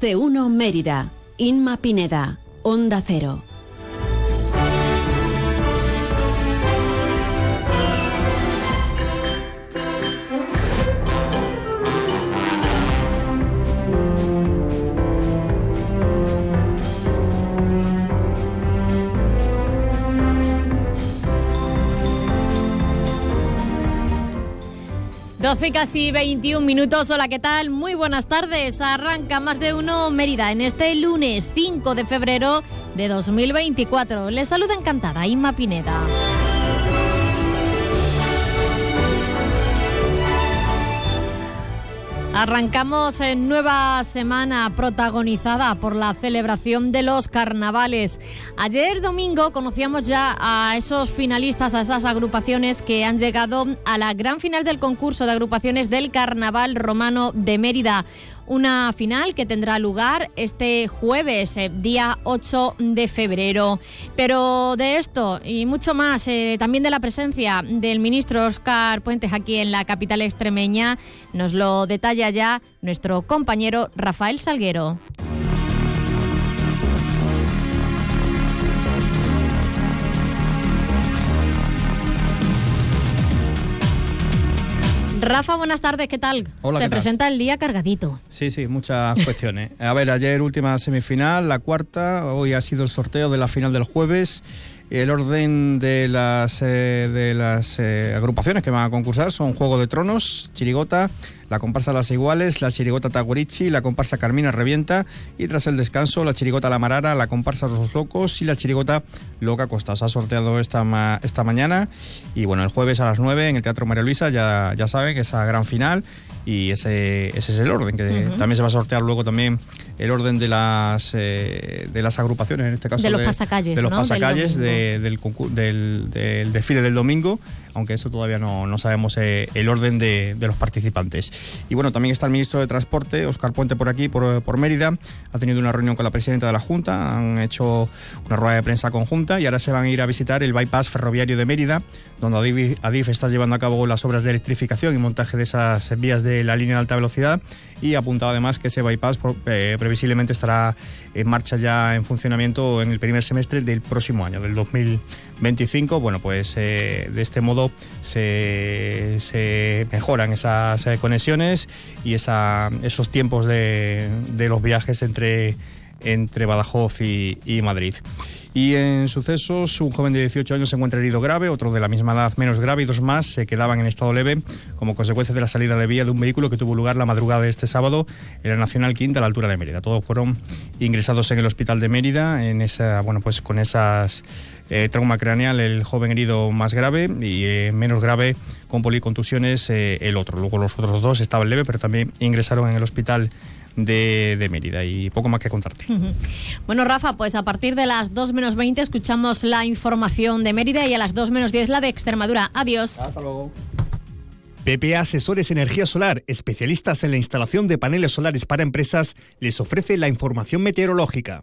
De uno Mérida. Inma Pineda. Onda Cero. 12 casi 21 minutos. Hola, ¿qué tal? Muy buenas tardes. Arranca más de uno Mérida en este lunes 5 de febrero de 2024. Les saluda encantada Inma Pineda. Arrancamos en nueva semana protagonizada por la celebración de los carnavales. Ayer domingo conocíamos ya a esos finalistas, a esas agrupaciones que han llegado a la gran final del concurso de agrupaciones del Carnaval Romano de Mérida una final que tendrá lugar este jueves, eh, día 8 de febrero. Pero de esto y mucho más, eh, también de la presencia del ministro Oscar Puentes aquí en la capital extremeña, nos lo detalla ya nuestro compañero Rafael Salguero. Rafa, buenas tardes, ¿qué tal? Hola, Se presenta el día cargadito. Sí, sí, muchas cuestiones. A ver, ayer última semifinal, la cuarta, hoy ha sido el sorteo de la final del jueves. El orden de las, eh, de las eh, agrupaciones que van a concursar son Juego de Tronos, Chirigota, la comparsa Las Iguales, la chirigota Taguarichi, la comparsa Carmina Revienta y tras el descanso la chirigota La Marara, la comparsa Los Locos y la chirigota Loca Costa. Se ha sorteado esta, esta mañana y bueno, el jueves a las 9 en el Teatro María Luisa ya, ya saben que esa gran final y ese, ese es el orden, que también se va a sortear luego también el orden de las eh, de las agrupaciones, en este caso de los pasacalles, de los pasacalles del, del, del, desfile del domingo, aunque eso todavía no, no sabemos eh, el orden de, de, los participantes. Y bueno, también está el ministro de Transporte, Oscar Puente, por aquí, por, por Mérida, ha tenido una reunión con la presidenta de la Junta, han hecho una rueda de prensa conjunta y ahora se van a ir a visitar el bypass ferroviario de Mérida, donde Adif está llevando a cabo las obras de electrificación y montaje de esas vías de la línea de alta velocidad y ha apuntado además que ese bypass eh, previsiblemente estará en marcha ya en funcionamiento en el primer semestre del próximo año, del 2025. Bueno, pues eh, de este modo se, mejoran esas eh, conexiones y esa, esos tiempos de, los viajes entre, entre Badajoz y, y Madrid. Y en sucesos, un joven de 18 años se encuentra herido grave, otro de la misma edad menos grave y dos más se quedaban en estado leve como consecuencia de la salida de vía de un vehículo que tuvo lugar la madrugada de este sábado en la Nacional Quinta a la altura de Mérida. Todos fueron ingresados en el hospital de Mérida, en esa, bueno, pues con esas eh, trauma craneal el joven herido más grave y eh, menos grave con policontusiones eh, el otro. Luego los otros dos estaban leve, pero también ingresaron en el hospital de, de, Mérida y poco más que contarte. Uh -huh. Bueno, Rafa, pues a partir de las 2 menos 20 escuchamos la información de Mérida y a las 2 menos 10 la de Extremadura. Adiós. Hasta luego. PPA Asesores Energía Solar, especialistas en la instalación de paneles solares para empresas, les ofrece la información meteorológica.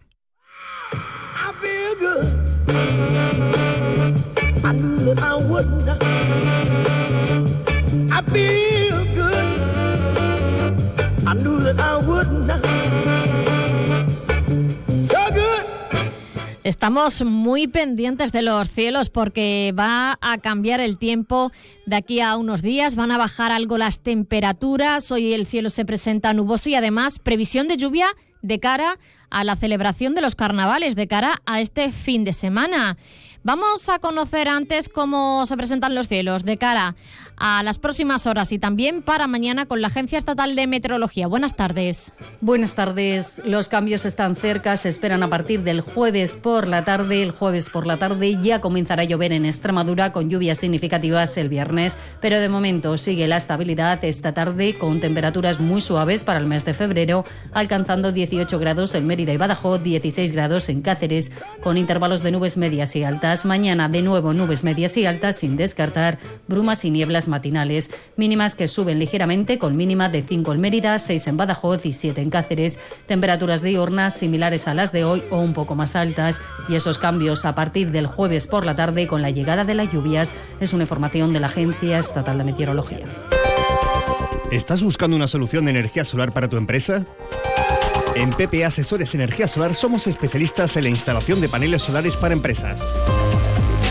Estamos muy pendientes de los cielos porque va a cambiar el tiempo de aquí a unos días, van a bajar algo las temperaturas, hoy el cielo se presenta nuboso y además previsión de lluvia de cara a la celebración de los carnavales, de cara a este fin de semana. Vamos a conocer antes cómo se presentan los cielos de cara a las próximas horas y también para mañana con la Agencia Estatal de Meteorología. Buenas tardes. Buenas tardes. Los cambios están cerca, se esperan a partir del jueves por la tarde. El jueves por la tarde ya comenzará a llover en Extremadura con lluvias significativas el viernes, pero de momento sigue la estabilidad esta tarde con temperaturas muy suaves para el mes de febrero, alcanzando 18 grados en Mérida y Badajoz, 16 grados en Cáceres, con intervalos de nubes medias y altas. Mañana de nuevo nubes medias y altas sin descartar brumas y nieblas matinales, mínimas que suben ligeramente con mínima de 5 en Mérida, 6 en Badajoz y 7 en Cáceres, temperaturas diurnas similares a las de hoy o un poco más altas y esos cambios a partir del jueves por la tarde con la llegada de las lluvias es una información de la Agencia Estatal de Meteorología. ¿Estás buscando una solución de energía solar para tu empresa? En PPA Asesores Energía Solar somos especialistas en la instalación de paneles solares para empresas.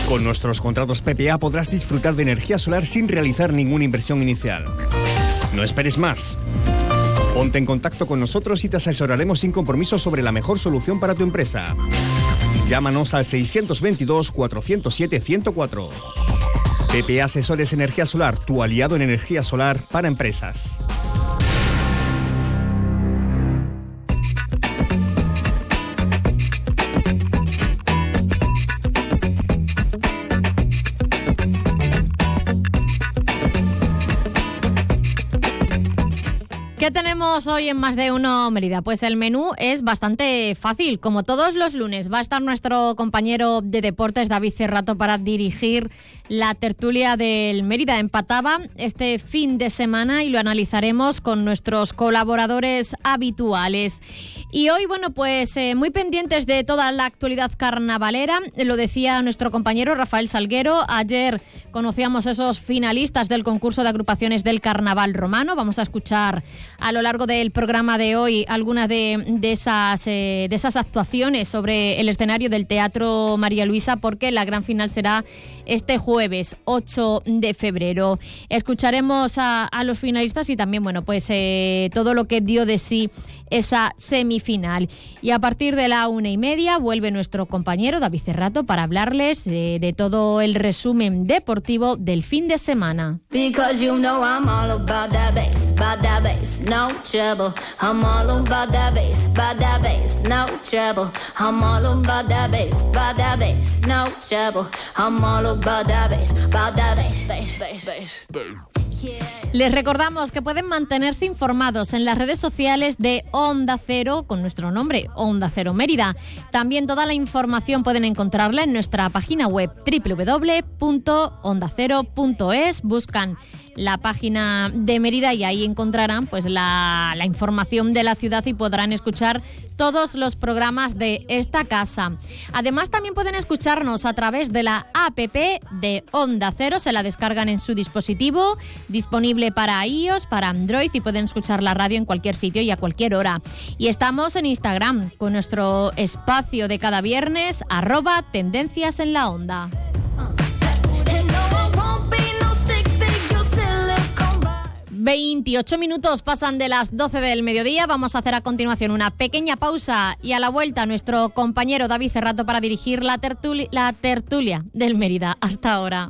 Con nuestros contratos PPA podrás disfrutar de energía solar sin realizar ninguna inversión inicial. No esperes más. Ponte en contacto con nosotros y te asesoraremos sin compromiso sobre la mejor solución para tu empresa. Llámanos al 622-407-104. PPA Asesores Energía Solar, tu aliado en energía solar para empresas. ¿Qué tenemos hoy en Más de Uno Mérida? Pues el menú es bastante fácil. Como todos los lunes, va a estar nuestro compañero de deportes, David Cerrato, para dirigir la tertulia del Mérida. Empataba este fin de semana y lo analizaremos con nuestros colaboradores habituales. Y hoy, bueno, pues eh, muy pendientes de toda la actualidad carnavalera. Lo decía nuestro compañero Rafael Salguero. Ayer conocíamos esos finalistas del concurso de agrupaciones del Carnaval Romano. Vamos a escuchar a lo largo del programa de hoy algunas de, esas, eh, de esas actuaciones sobre el escenario del Teatro María Luisa, porque la gran final será este jueves 8 de febrero. Escucharemos a, los finalistas y también, bueno, pues eh, todo lo que dio de sí esa semifinal. Y a partir de la una y media vuelve nuestro compañero David Cerrato para hablarles de, todo el resumen deportivo del fin de semana. Les recordamos que pueden mantenerse informados en las redes sociales de Onda Cero con nuestro nombre, Onda Cero Mérida. También toda la información pueden encontrarla en nuestra página web www.ondacero.es. Buscan la página de Mérida y ahí encontrarán pues la, la, información de la ciudad y podrán escuchar todos los programas de esta casa. Además también pueden escucharnos a través de la APP de Onda Cero, se la descargan en su dispositivo, disponible para iOS, para Android y pueden escuchar la radio en cualquier sitio y a cualquier hora. Y estamos en Instagram con nuestro espacio de cada viernes, arroba tendencias en la onda. 28 minutos pasan de las 12 del mediodía. Vamos a hacer a continuación una pequeña pausa y a la vuelta nuestro compañero David Cerrato para dirigir la, tertulia, la tertulia del Mérida. Hasta ahora.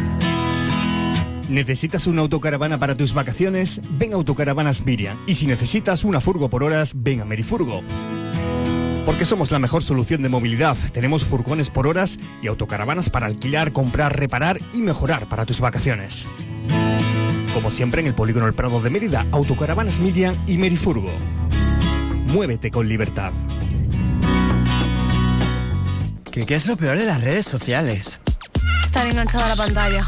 ¿Necesitas una autocaravana para tus vacaciones? Ven a Autocaravanas Miriam. Y si necesitas una furgo por horas, ven a Merifurgo. Porque somos la mejor solución de movilidad. Tenemos furgones por horas y autocaravanas para alquilar, comprar, reparar y mejorar para tus vacaciones. Como siempre en el Polígono El Prado de Mérida, Autocaravanas Median y Merifurgo. Muévete con libertad. ¿Qué, ¿Qué es lo peor de las redes sociales? Estar enganchada a la pantalla.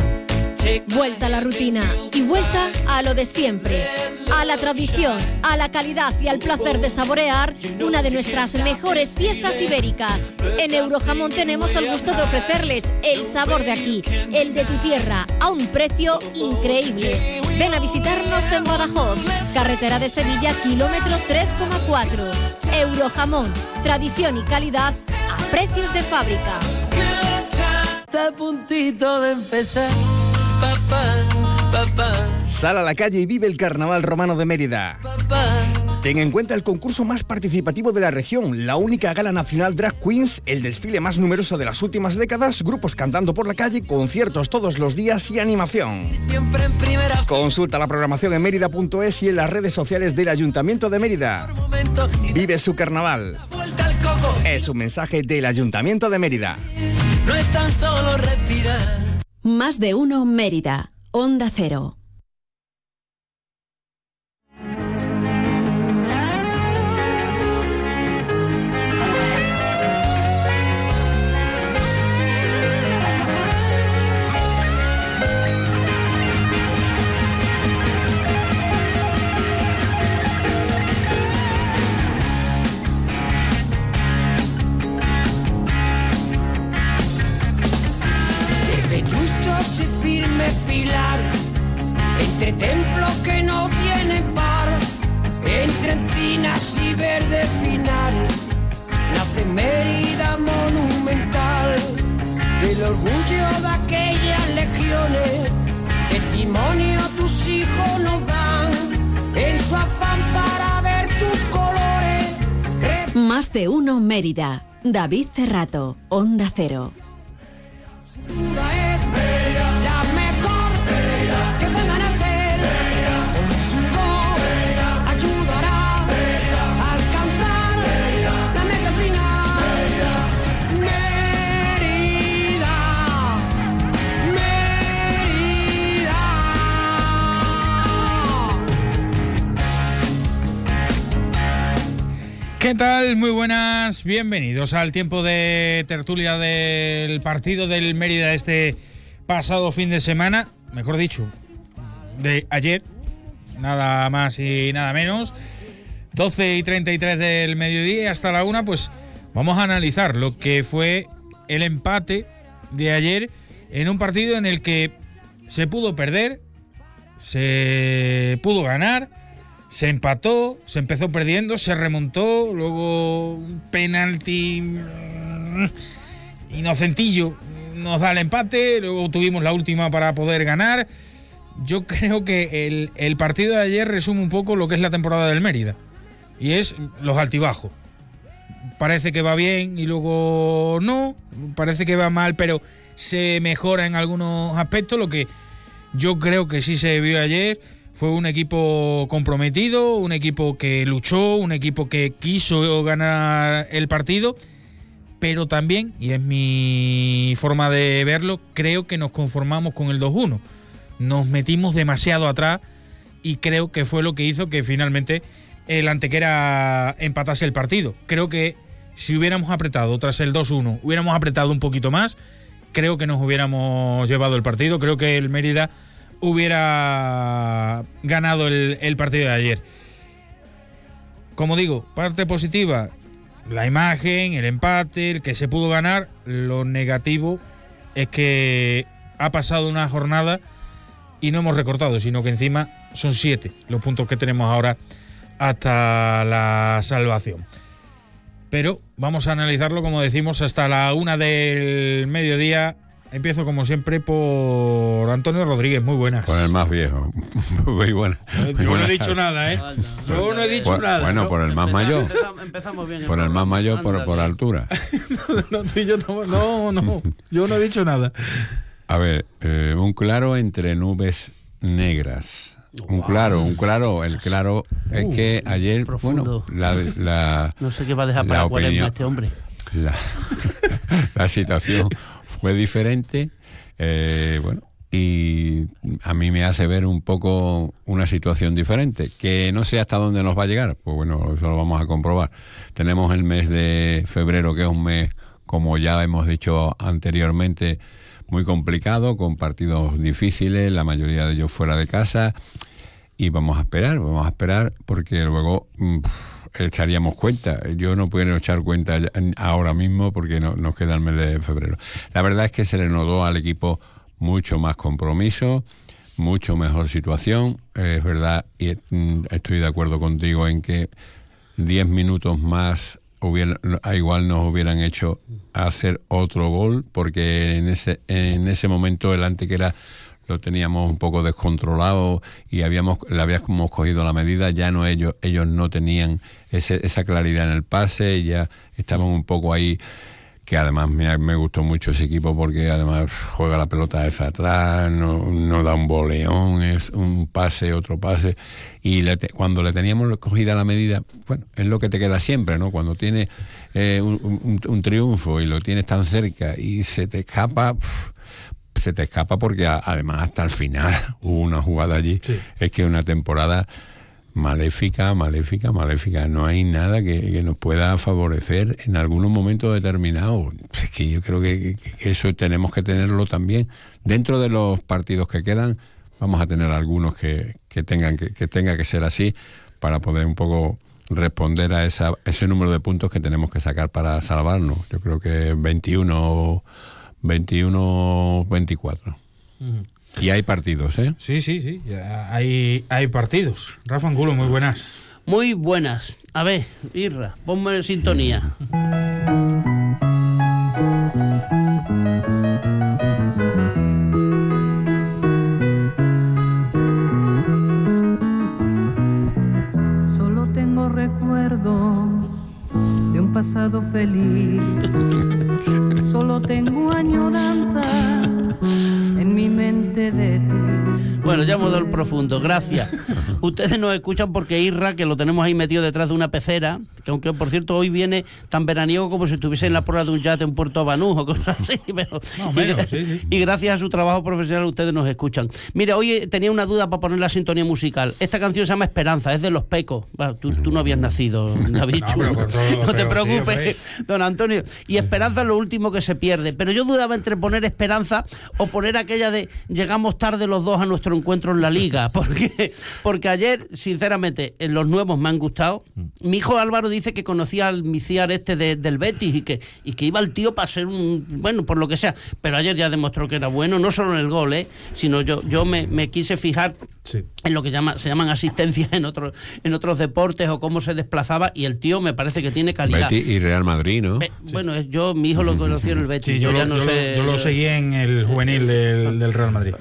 Vuelta a la rutina y vuelta a lo de siempre, a la tradición, a la calidad y al placer de saborear una de nuestras mejores piezas ibéricas. En Eurojamón tenemos el gusto de ofrecerles el sabor de aquí, el de tu tierra, a un precio increíble. Ven a visitarnos en Badajoz, carretera de Sevilla, kilómetro 3,4. Eurojamón, tradición y calidad a precios de fábrica. Está a puntito de empezar. Sal a la calle y vive el Carnaval Romano de Mérida. Ten en cuenta el concurso más participativo de la región, la única gala nacional Drag Queens, el desfile más numeroso de las últimas décadas, grupos cantando por la calle, conciertos todos los días y animación. Consulta la programación en mérida.es y en las redes sociales del Ayuntamiento de Mérida. Vive su carnaval. Es un mensaje del Ayuntamiento de Mérida. No es tan solo respirar. Más de uno Mérida. Onda Cero. Pilares, entre templos que no tienen par, entre encinas y verdes pinares, nace Mérida monumental, del orgullo de aquellas legiones, testimonio tus hijos nos dan, en su afán para ver tus colores. Más de uno Mérida. David Cerrato. Onda Cero. ¿Qué tal? Muy buenas, bienvenidos al tiempo de tertulia del partido del Mérida este pasado fin de semana, mejor dicho, de ayer, nada más y nada menos, 12 y 33 del mediodía hasta la una, pues vamos a analizar lo que fue el empate de ayer en un partido en el que se pudo perder, se pudo ganar, se empató, se empezó perdiendo, se remontó, luego un penalti mm, inocentillo nos da el empate, luego tuvimos la última para poder ganar. Yo creo que el, el partido de ayer resume un poco lo que es la temporada del Mérida y es los altibajos. Parece que va bien y luego no, parece que va mal, pero se mejora en algunos aspectos. Lo que yo creo que sí se vio ayer fue un equipo comprometido, un equipo que luchó, un equipo que quiso ganar el partido, pero también, y es mi forma de verlo, creo que nos conformamos con el 2-1. Nos metimos demasiado atrás y creo que fue lo que hizo que finalmente el Antequera empatase el partido. Creo que si hubiéramos apretado tras el 2-1, hubiéramos apretado un poquito más, creo que nos hubiéramos llevado el partido. Creo que el Mérida hubiera ganado el, partido de ayer. Como digo, parte positiva, la imagen, el empate, el que se pudo ganar. Lo negativo es que ha pasado una jornada y no hemos recortado, sino que encima son siete los puntos que tenemos ahora hasta la salvación. Pero vamos a analizarlo, como decimos, hasta la una del mediodía. Empiezo, como siempre, por Antonio Rodríguez. Muy buenas. Por el más viejo. Muy buena. Yo no he dicho nada, ¿eh? Yo no he dicho Por- nada. Bueno, ¿no? por el más mayor. Empezamos bien. Por el más mayor, por, por altura. no, no, no, no, yo no he dicho nada. A ver, eh, un claro entre nubes negras. Un claro, un claro. El claro es Uh, que ayer, profundo. bueno, la, la, No sé qué va a dejar para la opinión- este hombre. la, la situación fue diferente. eh, bueno, y a mí me hace ver un poco una situación diferente. Que no sé hasta dónde nos va a llegar, pues bueno, eso lo vamos a comprobar. Tenemos el mes de febrero, que es un mes, como ya hemos dicho anteriormente, muy complicado, con partidos difíciles, la mayoría de ellos fuera de casa. Y vamos a esperar, vamos a esperar, porque luego mm, echaríamos cuenta. Yo no puedo echar cuenta ahora mismo porque no, nos queda el mes de febrero. La verdad es que se le notó al equipo mucho más compromiso, mucho mejor situación. Es verdad, y mm, estoy de acuerdo contigo en que 10 minutos más igual nos hubieran hecho hacer otro gol, porque en ese, en ese momento el Antequera lo teníamos un poco descontrolado y habíamos le habíamos cogido la medida, ya no ellos, ellos no tenían ese, esa claridad en el pase, ya estaban un poco ahí que además me, me gustó mucho ese equipo porque además juega la pelota hacia atrás, no, no da un boleón, es un pase, otro pase, y le te- cuando le teníamos cogida la medida, bueno, es lo que te queda siempre, ¿no? Cuando tienes eh, un, un- un triunfo y lo tienes tan cerca y se te escapa, pf, se te escapa porque a- además hasta el final hubo una jugada allí, es que una temporada maléfica, maléfica, maléfica. No hay nada que, que nos pueda favorecer en algunos momentos determinados. Es que yo creo que, que- que eso tenemos que tenerlo también. Dentro de los partidos que quedan, vamos a tener algunos que, que tengan que, que tenga que ser así para poder un poco responder a esa, ese número de puntos que tenemos que sacar para salvarnos. Yo creo que 21, 21, 24. Y hay partidos, ¿eh? Sí, sí, sí. Hay, hay partidos. Rafa Angulo, muy buenas. Muy buenas. A ver, Irra, ponme en sintonía. Solo tengo recuerdos de un pasado feliz. Solo tengo añoranzas en mi mente de ti. Bueno, ya hemos dado el profundo, gracias. Ustedes nos escuchan porque Irra, que lo tenemos ahí metido detrás de una pecera, que aunque por cierto hoy viene tan veraniego como si estuviese en la proa de un yate en Puerto Banús o cosas así. Pero, Más o menos, y, sí, sí. y gracias a su trabajo profesional ustedes nos escuchan. Mira, hoy tenía una duda para poner la sintonía musical. Esta canción se llama Esperanza, es de Los Pecos. Bueno, tú, tú no habías nacido, David. No, no te sí, preocupes, don Antonio. Y Esperanza es lo último que se pierde. Pero yo dudaba entre poner Esperanza o poner aquella de llegamos tarde los dos a nuestro encuentro en la liga. Porque, porque ayer, sinceramente, en los nuevos me han gustado. Mi hijo Álvaro dice que conocía al miciar este de- del Betis y que, y que iba el tío para ser un. Bueno, por lo que sea. Pero ayer ya demostró que era bueno, no solo en el gol, ¿eh? sino yo, yo me, me quise fijar en lo que llama, se llaman asistencias en otros, en otros deportes o cómo se desplazaba. Y el tío me parece que tiene calidad. Betis y Real Madrid, ¿no? Be- Bueno, es- yo, mi hijo lo conoció en el Betis. Sí, yo, ya lo, no yo lo- yo lo seguí en el juvenil del, del Real Madrid.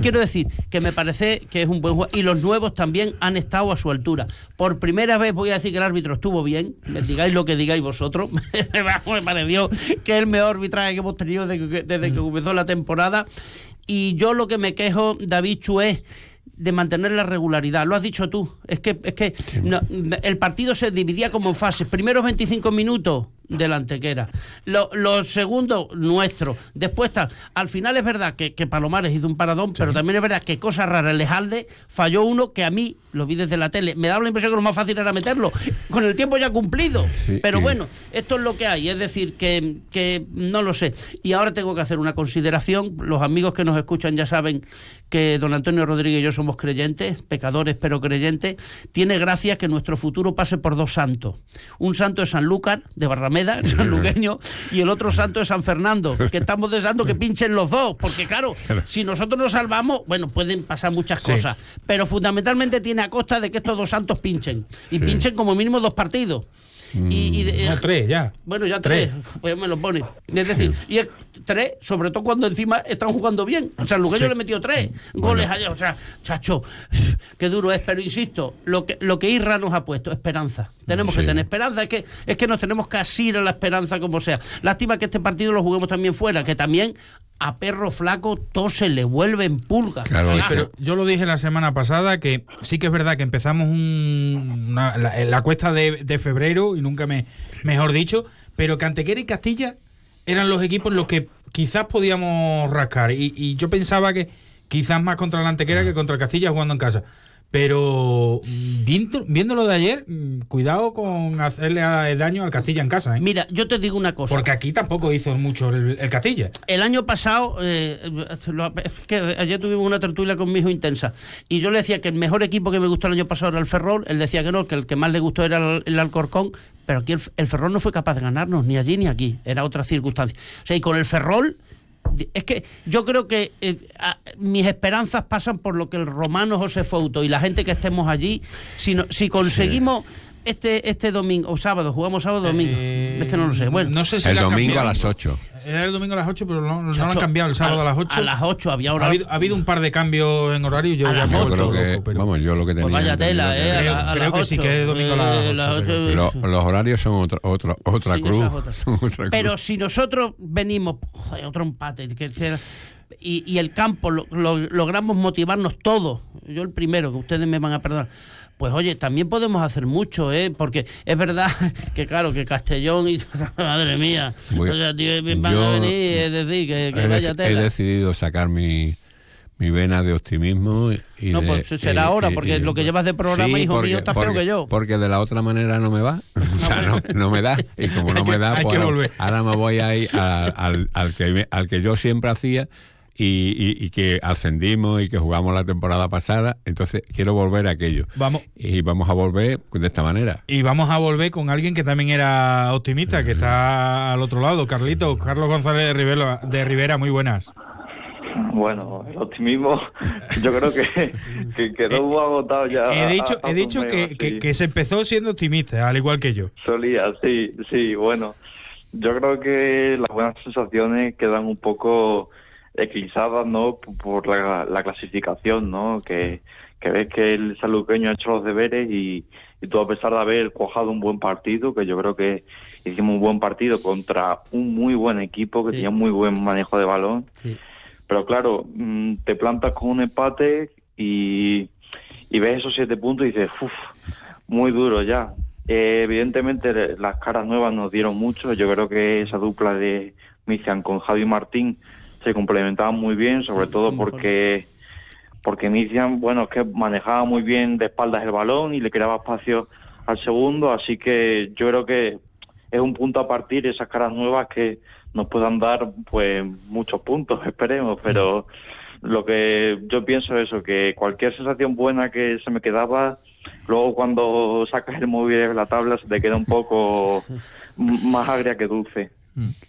Quiero decir que me parece que es un buen juego y los nuevos también han estado a su altura. Por primera vez voy a decir que el árbitro estuvo bien, me digáis lo que digáis vosotros. me pareció que es el mejor arbitraje que hemos tenido desde que, desde que comenzó la temporada. Y yo lo que me quejo, David Chu, es de mantener la regularidad. Lo has dicho tú. Es que, es que no, el partido se dividía como en fases. Primeros 25 minutos del Antequera. Lo- Los segundos, nuestro. Después tal. Al final es verdad que, que Palomares hizo un paradón, pero también es verdad que cosa rara. El Lejalde falló uno que a mí, lo vi desde la tele, me daba la impresión que lo más fácil era meterlo. Con el tiempo ya cumplido. Sí, pero bueno, esto es lo que hay. Es decir, que, que no lo sé. Y ahora tengo que hacer una consideración. Los amigos que nos escuchan ya saben que don Antonio Rodríguez y yo somos creyentes, pecadores pero creyentes. Tiene gracia que nuestro futuro pase por dos santos. Un santo es Sanlúcar, de Barrameda, el sanluqueño, y el otro santo es San Fernando, que estamos deseando que pinchen los dos, porque claro, si nosotros nos salvamos, bueno, pueden pasar muchas Sí. cosas, pero fundamentalmente tiene a costa de que estos dos santos pinchen, y Sí. pinchen como mínimo dos partidos. Y, y de- No, tres, ya. bueno, ya tres, pues me lo pone. Es decir, y es tres, sobre todo cuando encima están jugando bien. O sea, Lugueño Sí. le metió tres goles allá. O sea, chacho, qué duro es. Pero insisto, lo que, lo que Irra nos ha puesto, esperanza. Tenemos que tener esperanza. Es que, es que nos tenemos que asir a la esperanza como sea. Lástima que este partido lo juguemos también fuera, que también a perro flaco todo se le vuelve en pulgas. Sí, pero yo lo dije la semana pasada que sí que es verdad que empezamos un- una- la, la cuesta de, de febrero y nunca me mejor dicho, pero que Antequera y Castilla eran los equipos los que quizás podíamos rascar y, y yo pensaba que quizás más contra la Antequera que contra el Castilla jugando en casa. Pero mm, viendo, viéndolo de ayer, mm, cuidado con hacerle a- daño al Castilla en casa. ¿eh? Mira, yo te digo una cosa. Porque aquí tampoco hizo mucho el, el Castilla. El año pasado, eh, lo- es que ayer tuvimos una tertulia con mi hijo intensa, y yo le decía que el mejor equipo que me gustó el año pasado era el Ferrol, él decía que no, que el que más le gustó era el, el Alcorcón, pero aquí el, el Ferrol no fue capaz de ganarnos, ni allí ni aquí, era otra circunstancia. O sea, y con el Ferrol, es que yo creo que eh, a- mis esperanzas pasan por lo que el romano José Fouto y la gente que estemos allí, si, no- si conseguimos... Este, este domingo, o sábado, jugamos sábado o domingo. es que no lo sé. Bueno, no sé si El domingo a las 8. Era el domingo a las 8, pero no, no lo han cambiado el sábado a, a- las 8. a las 8 había Ha hora- habido, ha habido un par de cambios en horario y yo A ya las me he Yo vuelto creo que, loco, pero- vamos, yo lo que tenía. Pues vaya tela, eh, a, Creo- la- a creo las que sí, que es domingo a las eh, ocho, las pero- ocho, Lo- los horarios son otra, otra, otra Sí, cruz. otra. Cruz. Pero si nosotros venimos, joder, otro empate, que- que- y, y el campo lo- lo- logramos motivarnos todos, yo el primero, que ustedes me van a perdonar, pues oye, también podemos hacer mucho, ¿eh? Porque es verdad que claro, que Castellón y... Madre mía, Voy- o sea, tío, van yo a venir, es decir, que, que he, vaya he decidido sacar mi, mi vena de optimismo. Y No, de- pues será ahora, porque y- lo que llevas de programa, hijo porque- mío, estás peor que yo. Porque de la otra manera no me va. O sea, no, no me da. Y como no me da, pues ahora- me voy a ir a- al, al que, al que yo siempre hacía. Y, y- y que ascendimos y que jugamos la temporada pasada, entonces quiero volver a aquello. Vamos. Y vamos a volver de esta manera. Y vamos a volver con alguien que también era optimista, que está al otro lado, Carlito, Carlos González de Rivera, de Rivera muy buenas. Bueno, el optimismo yo creo que, que quedó muy agotado ya. He dicho, a- a he dicho que, que se empezó siendo optimista, al igual que yo. Solía, sí, sí, bueno. Yo creo que las buenas sensaciones quedan un poco eclipsadas, ¿no? Por la, la clasificación, ¿no? Que, que ves que el saluqueño ha hecho los deberes y, y tú a pesar de haber cuajado un buen partido, que yo creo que hicimos un buen partido contra un muy buen equipo que Sí. tenía muy buen manejo de balón, Sí. pero claro, mm, te plantas con un empate y, y ves esos siete puntos y dices, uff, muy duro ya. Eh, evidentemente las caras nuevas nos dieron mucho. Yo creo que esa dupla de Mician con Javi Martín se complementaban muy bien, sobre todo porque porque Mician, bueno, es que manejaba muy bien de espaldas el balón y le creaba espacio al segundo, así que yo creo que es un punto a partir esas caras nuevas que nos puedan dar pues muchos puntos, esperemos, pero lo que yo pienso es eso, que cualquier sensación buena que se me quedaba, luego cuando sacas el móvil de la tabla se te queda un poco más agria que dulce.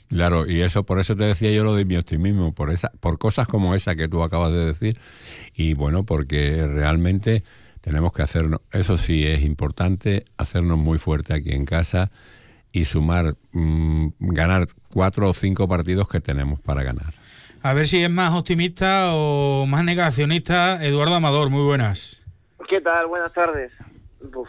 Claro, y eso por eso te decía yo lo de mi optimismo, por esa, por cosas como esa que tú acabas de decir, y bueno, porque realmente tenemos que hacernos, eso sí es importante, hacernos muy fuerte aquí en casa y sumar, mm, ganar cuatro o cinco partidos que tenemos para ganar. A ver si es más optimista o más negacionista. Eduardo Amador, muy buenas. ¿Qué tal? Buenas tardes. Uf.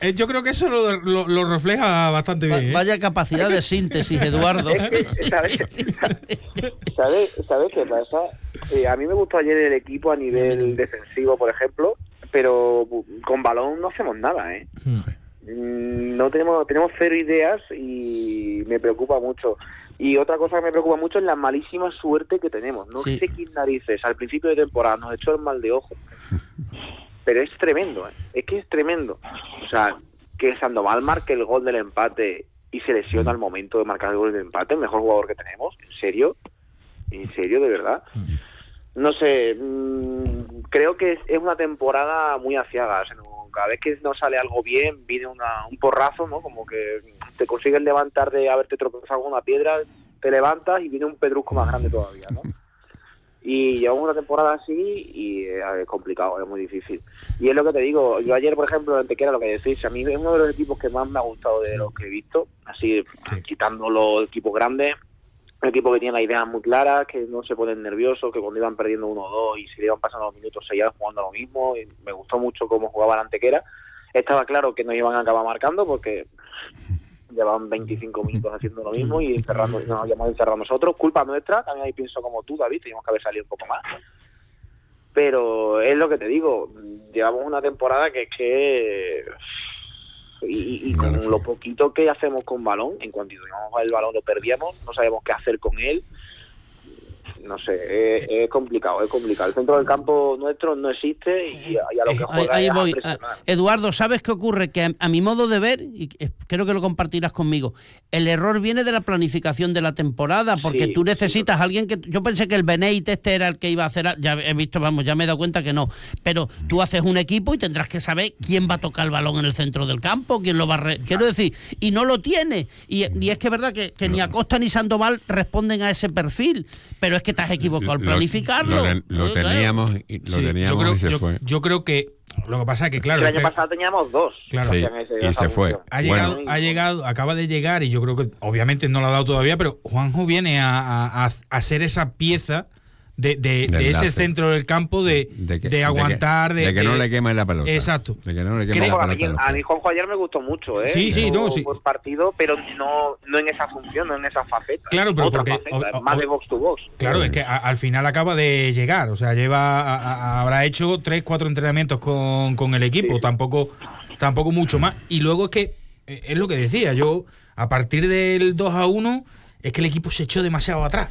Eh, Yo creo que eso lo, lo- lo refleja bastante bien. ¿eh? Vaya capacidad de síntesis, Eduardo. Es que, ¿sabes, ¿sabes, ¿Sabes qué pasa? Eh, a mí me gustó ayer el equipo a nivel defensivo, por ejemplo, pero con balón no hacemos nada, ¿eh? Mm, No tenemos, tenemos cero ideas y me preocupa mucho. Y otra cosa que me preocupa mucho es la malísima suerte que tenemos. No Sí. sé quién narices al principio de temporada nos echó el mal de ojo. Pero es tremendo, ¿eh? es que es tremendo. O sea, que Sandoval marque el gol del empate y se lesiona al momento de marcar el gol del empate, el mejor jugador que tenemos. ¿En serio? ¿En serio, de verdad? No sé, mm, creo que es, es una temporada muy aciaga. o sea, no- cada vez que no sale algo bien, viene una, un porrazo, ¿no? Como que te consigues levantar de haberte tropezado con una piedra, te levantas y viene un pedrusco más grande todavía, ¿no? Y llevamos una temporada así y es complicado, es muy difícil. Y es lo que te digo, yo ayer, por ejemplo, en Antequera, lo que decís, a mí es uno de los equipos que más me ha gustado de los que he visto, así quitando los equipos grandes, un equipo que tiene las ideas muy claras, que no se ponen nerviosos, que cuando iban perdiendo 1-2 y se le iban pasando los minutos seguían jugando lo mismo. Y me gustó mucho cómo jugaba la Antequera. Estaba claro que no iban a acabar marcando porque llevaban 25 minutos haciendo lo mismo y encerrando, nos habíamos encerrado nosotros. Culpa nuestra, también ahí pienso como tú, David, teníamos que haber salido un poco más. Pero es lo que te digo, llevamos una temporada que es que... Y, y con lo poquito que hacemos con balón, en cuanto teníamos el balón lo perdíamos, no sabíamos qué hacer con él. No sé, es, es complicado, es complicado. El centro del campo nuestro no existe y, a- y a lo que Eh, Ahí, juega ahí es a voy. presionar. Ah, Eduardo, ¿sabes qué ocurre? Que a, a mi modo de ver, y eh, creo que lo compartirás conmigo, el error viene de la planificación de la temporada, porque Sí, tú necesitas a alguien que... Yo pensé que el Beneit este era el que iba a hacer... Ya he visto, vamos, ya me he dado cuenta que no. Pero tú haces un equipo y tendrás que saber quién va a tocar el balón en el centro del campo, quién lo va a... re- Quiero decir, y no lo tiene. Y, y es que es verdad que, que ni Acosta ni Sandoval responden a ese perfil, pero es que te has equivocado al Lo- planificarlo. Lo, ten- lo Eh, teníamos, y, lo Sí, teníamos yo, creo, y se yo- fue. yo creo que lo que pasa es que, claro, el año que pasado teníamos dos. Claro. que Sí, hacían ese- y se fue. ha Bueno. llegado, ha llegado, acaba de llegar y yo creo que obviamente no lo ha dado todavía, pero Juanjo viene a, a- a- a ser esa pieza de, de- ese centro del campo de, De que- de de que- aguantar, de que no le queme la pelota. Exacto. De que no le queme Creo- la a, mí, a mí Juanjo ayer me gustó mucho, ¿eh? Sí, sí, no, sí. un buen partido, pero no, no en esa función, no en esa faceta. Claro, pero Otra porque- faceta, o- más de box to box. Claro, es que a- al final acaba de llegar, o sea, lleva a- a- habrá hecho tres, cuatro entrenamientos con, con el equipo, tampoco, tampoco mucho más. Y luego es que, eh, es lo que decía, yo a partir del 2 a 1 es que el equipo se echó demasiado atrás.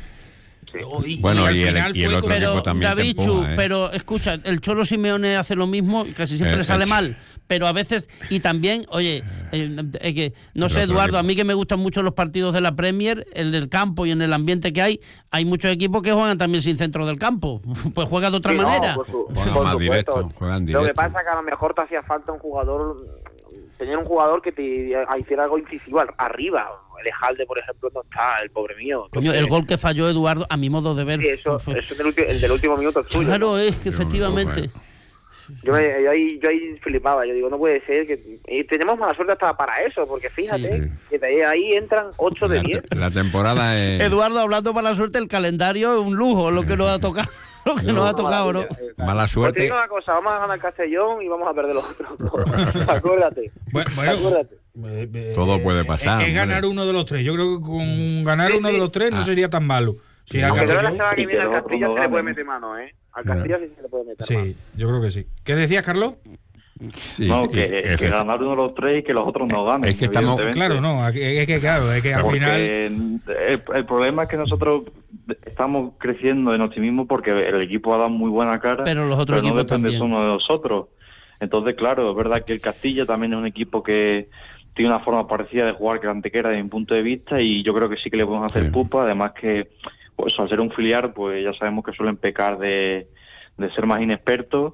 Y- Bueno, al y el- final y el fue otro como- equipo también te David empuja, Chu, ¿eh? pero escucha, el Cholo Simeone hace lo mismo y casi siempre Eh, le sale eh, mal, pero a veces, y también, oye, eh, eh, que, no El sé, Eduardo, equipo. a mí que me gustan mucho los partidos de la Premier, el del campo y en el ambiente que hay, hay muchos equipos que juegan también sin centro del campo, pues juega de otra Sí, no, manera. por su- Juegan por más supuesto. directo, juegan Lo que pasa es que a lo mejor te hacía falta un jugador, tener un jugador que te hiciera algo incisivo ar- arriba. El Ejalde, por ejemplo, no está, el pobre mío. Coño, el gol que falló Eduardo, a mi modo de ver. Sí, eso, fue- eso del el del último minuto es suyo. claro, es que efectivamente. Yo, me- yo ahí, yo ahí flipaba, yo digo, no puede ser que... Y tenemos mala suerte hasta para eso, porque fíjate, que de ahí entran 8 de 10. La temporada es... Eduardo, hablando para la suerte, el calendario es un lujo, lo que nos ha tocado, lo que nos ha tocado, ¿no? Mala Pues te suerte. digo una cosa, vamos a ganar Castellón y vamos a perder los otros. Acuérdate. Bueno, bueno, Acuérdate. eh, eh, Todo puede es- pasar, Es, ganar uno de los tres. Yo creo que con ganar uno de los tres no Ah. sería tan malo. Si a la Castellón- semana que viene al Castilla no se le puede meter mano, ¿eh? Al Castilla sí se le puede meter mano. Sí, yo creo que sí. ¿Qué decías, Carlos? Sí, no, que, ganar uno de los tres y que los otros no ganen. Es que estamos-. Claro, no, es que claro, es que al Porque final el, el problema es que nosotros estamos creciendo en optimismo porque el equipo ha dado muy buena cara, Pero los otros no equipos depende también. solo de nosotros. Entonces, claro, es verdad que el Castilla también es un equipo que tiene una forma parecida de jugar que el Antequera desde mi punto de vista y yo creo que sí que le podemos hacer Sí. pupa, además que pues al ser un filial pues ya sabemos que suelen pecar de, de ser más inexpertos,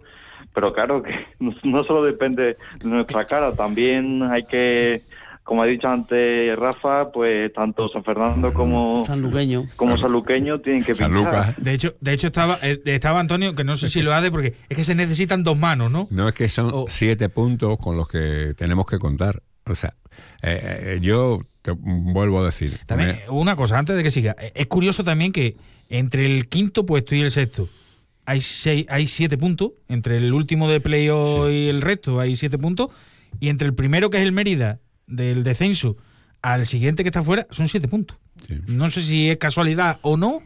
pero claro que no, solo depende de nuestra cara, también hay que como ha dicho antes Rafa, pues tanto San Fernando como Sanluqueño. como Sanluqueño tienen que pinchar. De hecho, de hecho estaba, eh, estaba Antonio, que no sé si lo hace, porque es que se necesitan dos manos, ¿no? No es que son Oh. siete puntos con los que tenemos que contar. O sea, eh, eh, yo te vuelvo a decir. También, me- una cosa, antes de que siga, eh, es curioso también que entre el quinto puesto y el sexto hay seis, hay siete puntos, entre el último de playoff y el resto hay siete puntos, y entre el primero que es el Mérida del descenso al siguiente que está fuera son siete puntos. No sé si es casualidad o no,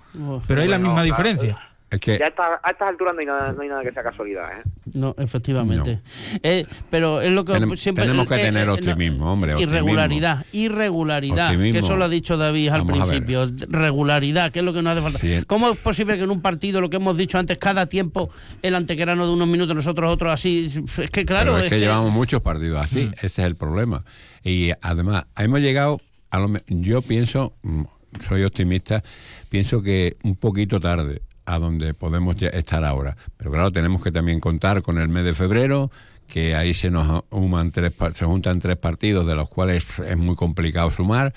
pero hay la misma claro. diferencia. Es que Ya está, a estas alturas no hay nada, no hay nada que sea casualidad, ¿eh? No, efectivamente. Eh, pero es lo que Tenem- siempre tenemos que eh, tener eh, no, optimismo, hombre. optimismo. Irregularidad, irregularidad, Optimismo. que eso lo ha dicho David al Vamos principio. Regularidad, que es lo que nos hace falta. Sí. ¿Cómo es posible que en un partido, lo que hemos dicho antes, cada tiempo el antequerano de unos minutos, nosotros otros así? Es que claro, Pero es, es que, que- llevamos muchos partidos así, Mm. ese es el problema. Y además, hemos llegado, a lo yo pienso, mm, soy optimista, pienso que un poquito tarde a donde podemos estar ahora. Pero claro, tenemos que también contar con el mes de febrero, que ahí se nos tres, se juntan tres partidos, de los cuales es muy complicado sumar,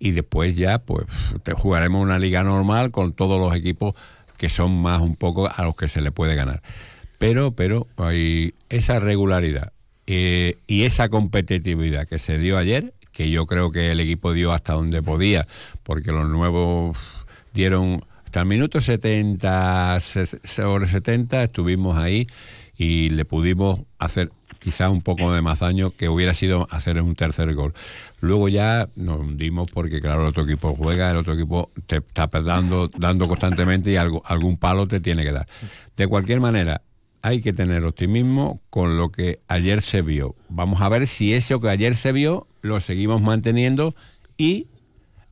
y después ya pues jugaremos una liga normal con todos los equipos que son más un poco a los que se le puede ganar. Pero, pero hay esa regularidad eh, y esa competitividad que se dio ayer, que yo creo que el equipo dio hasta donde podía, porque los nuevos dieron hasta el minuto 70, se- sobre 70 estuvimos ahí y le pudimos hacer quizá un poco de más daño que hubiera sido hacer un tercer gol. Luego ya nos hundimos porque, claro, el otro equipo juega, el otro equipo te está dando, dando constantemente y algo, algún palo te tiene que dar. De cualquier manera, hay que tener optimismo con lo que ayer se vio. Vamos a ver si eso que ayer se vio lo seguimos manteniendo y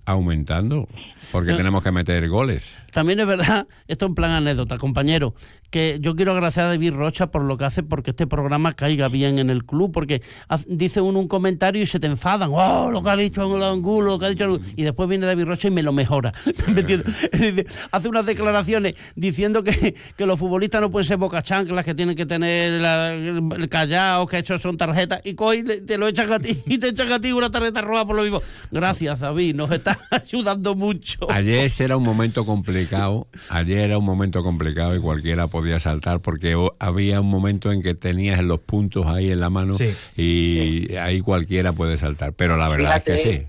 aumentando, porque No. tenemos que meter goles. También es verdad, esto en plan anécdota, compañero, que yo quiero agradecer a David Rocha por lo que hace porque este programa caiga bien en el club, porque dice uno un comentario y se te enfadan, oh, lo que ha dicho Angulo, lo que ha dicho Angulo", y después viene David Rocha y me lo mejora. Hace unas declaraciones diciendo que, que los futbolistas no pueden ser boca chanclas, que tienen que tener la- el callao, que hechos son tarjetas, y coge te lo echan a ti y te echan a ti una tarjeta roja por lo mismo. Gracias, David, nos está ayudando mucho. Ayer era un momento complicado, ayer era un momento complicado y cualquiera podía saltar porque o- había un momento en que tenías los puntos ahí en la mano Sí. y ahí cualquiera puede saltar, pero la verdad es que sí.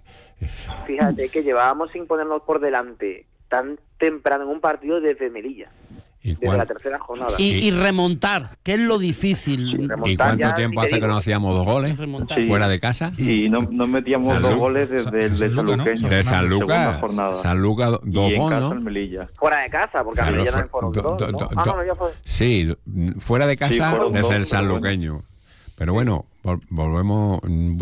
Fíjate que llevábamos sin ponernos por delante tan temprano en un partido desde Melilla. ¿Y, Desde la tercera jornada. Y, y remontar, que es lo difícil. ¿Y cuánto tiempo hace que no hacíamos dos goles Remontar. fuera de casa? Y no, no metíamos San dos Lu- goles desde el de San Luqueño. De San Lucas, jornada. San Lucas do- dos goles, ¿no? Fuera de casa, porque a Claro, Melilla también fueron do- dos, do- ¿no? do- Ah, no, ya fue. Sí, fuera de casa desde dos, el pero bueno. sanluqueño. Pero bueno, vol- volvemos,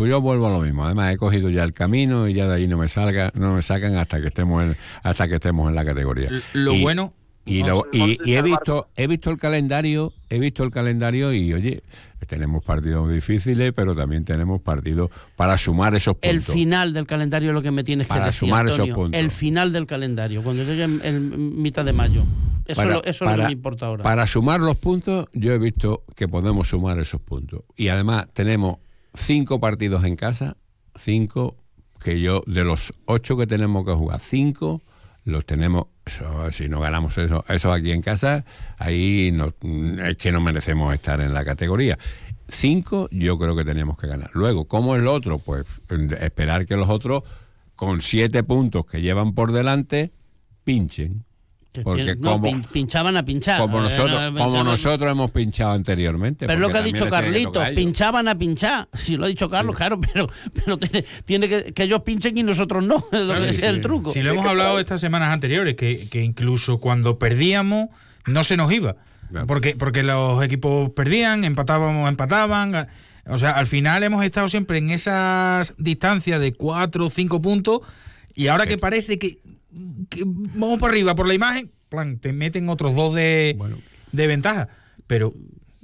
yo vuelvo a lo mismo. Además he cogido ya el camino y ya de ahí no me salga, no me sacan hasta que estemos en, hasta que estemos en la categoría. Lo Y- bueno- y, lo- y- y he visto, he visto el calendario, he visto el calendario y oye, tenemos partidos difíciles, pero también tenemos partidos para sumar esos puntos. El final del calendario es lo que me tienes que Para decir, sumar esos puntos. El final del calendario, cuando llegue en, en mitad de mayo. Eso, Para- es lo, eso es lo que para- me importa ahora. Para sumar los puntos, yo he visto que podemos sumar esos puntos. Y además tenemos cinco partidos en casa, cinco que yo, de los ocho que tenemos que jugar, cinco los tenemos, eso, si no ganamos eso, eso aquí en casa, ahí no, es que no merecemos estar en la categoría. Cinco yo creo que tenemos que ganar. Luego, ¿cómo es lo otro? Pues esperar que los otros, con siete puntos que llevan por delante, pinchen. Que Porque no, como, pin- pinchaban a pinchar. como Eh, nosotros, no, como nosotros hemos pinchado anteriormente. Pero es lo que ha dicho Carlitos, pinchaban a pinchar. Si lo ha dicho Carlos, claro, pero, pero tiene, tiene que, que ellos pinchen y nosotros no. Es lo Claro, que sí, es el truco. Si lo hemos hablado estas semanas anteriores, que, que incluso cuando perdíamos no se nos iba. Porque, porque los equipos perdían, empatábamos, empataban. O sea, al final hemos estado siempre en esas distancias de 4 o 5 puntos y ahora que parece que vamos para arriba por la imagen, plan, te meten otros dos de, de ventaja. Pero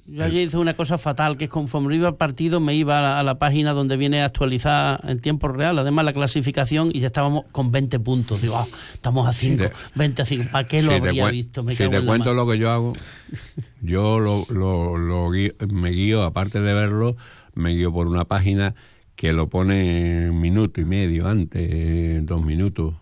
Yo ayer hice una cosa fatal, que es conforme iba al partido me iba a la, a la página donde viene actualizada en tiempo real, además la clasificación, y ya estábamos con 20 puntos. Digo, ah, estamos a 5, te- 20 a 5. ¿Para qué lo Si habría cuen- visto? Me si te cuento lo que yo hago, yo lo, lo- lo guío- me guío, aparte de verlo, me guío por una página que lo pone un minuto y medio antes, dos minutos.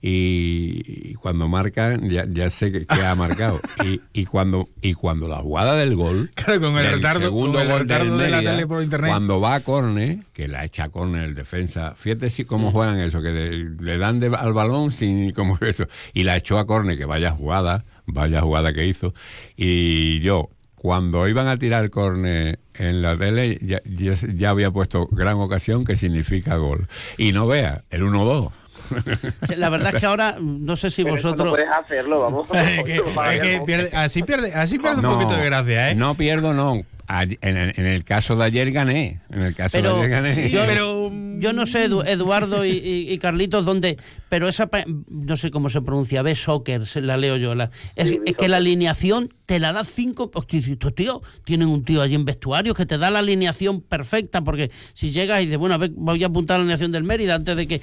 Y, cuando marcan, ya, ya sé que, que ha marcado. Y, y cuando y cuando la jugada del gol, Claro, con el del retardo- segundo con el gol del retardo de la Mérida, tele por internet. cuando va a córner, que la echa a córner el defensa, fíjate si cómo juegan eso, que de- le dan de- al balón sin como eso, y la echó a córner, que vaya jugada, vaya jugada que hizo, y yo cuando iban a tirar córner en la tele ya, ya, ya había puesto gran ocasión que significa gol. Y no vea, el 1-2. La verdad es que ahora, no sé si Pero eso vosotros... no puedes hacerlo, vamos. Es que- es que pierde- así pierde, así pierde No, un poquito de gracia, ¿eh? No pierdo, no. En, el caso de ayer gané. En el caso Pero, de ayer gané. yo, yo no sé, Edu- Eduardo y, y- y Carlitos, dónde, pero esa, pa- no sé cómo se pronuncia, B Soccer, se la leo yo. La, es, es que la alineación te la da cinco. hostia, estos tíos tienen un tío allí en vestuario que te da la alineación perfecta, porque si llegas y dices, bueno, a ver, voy a apuntar la alineación del Mérida antes de que.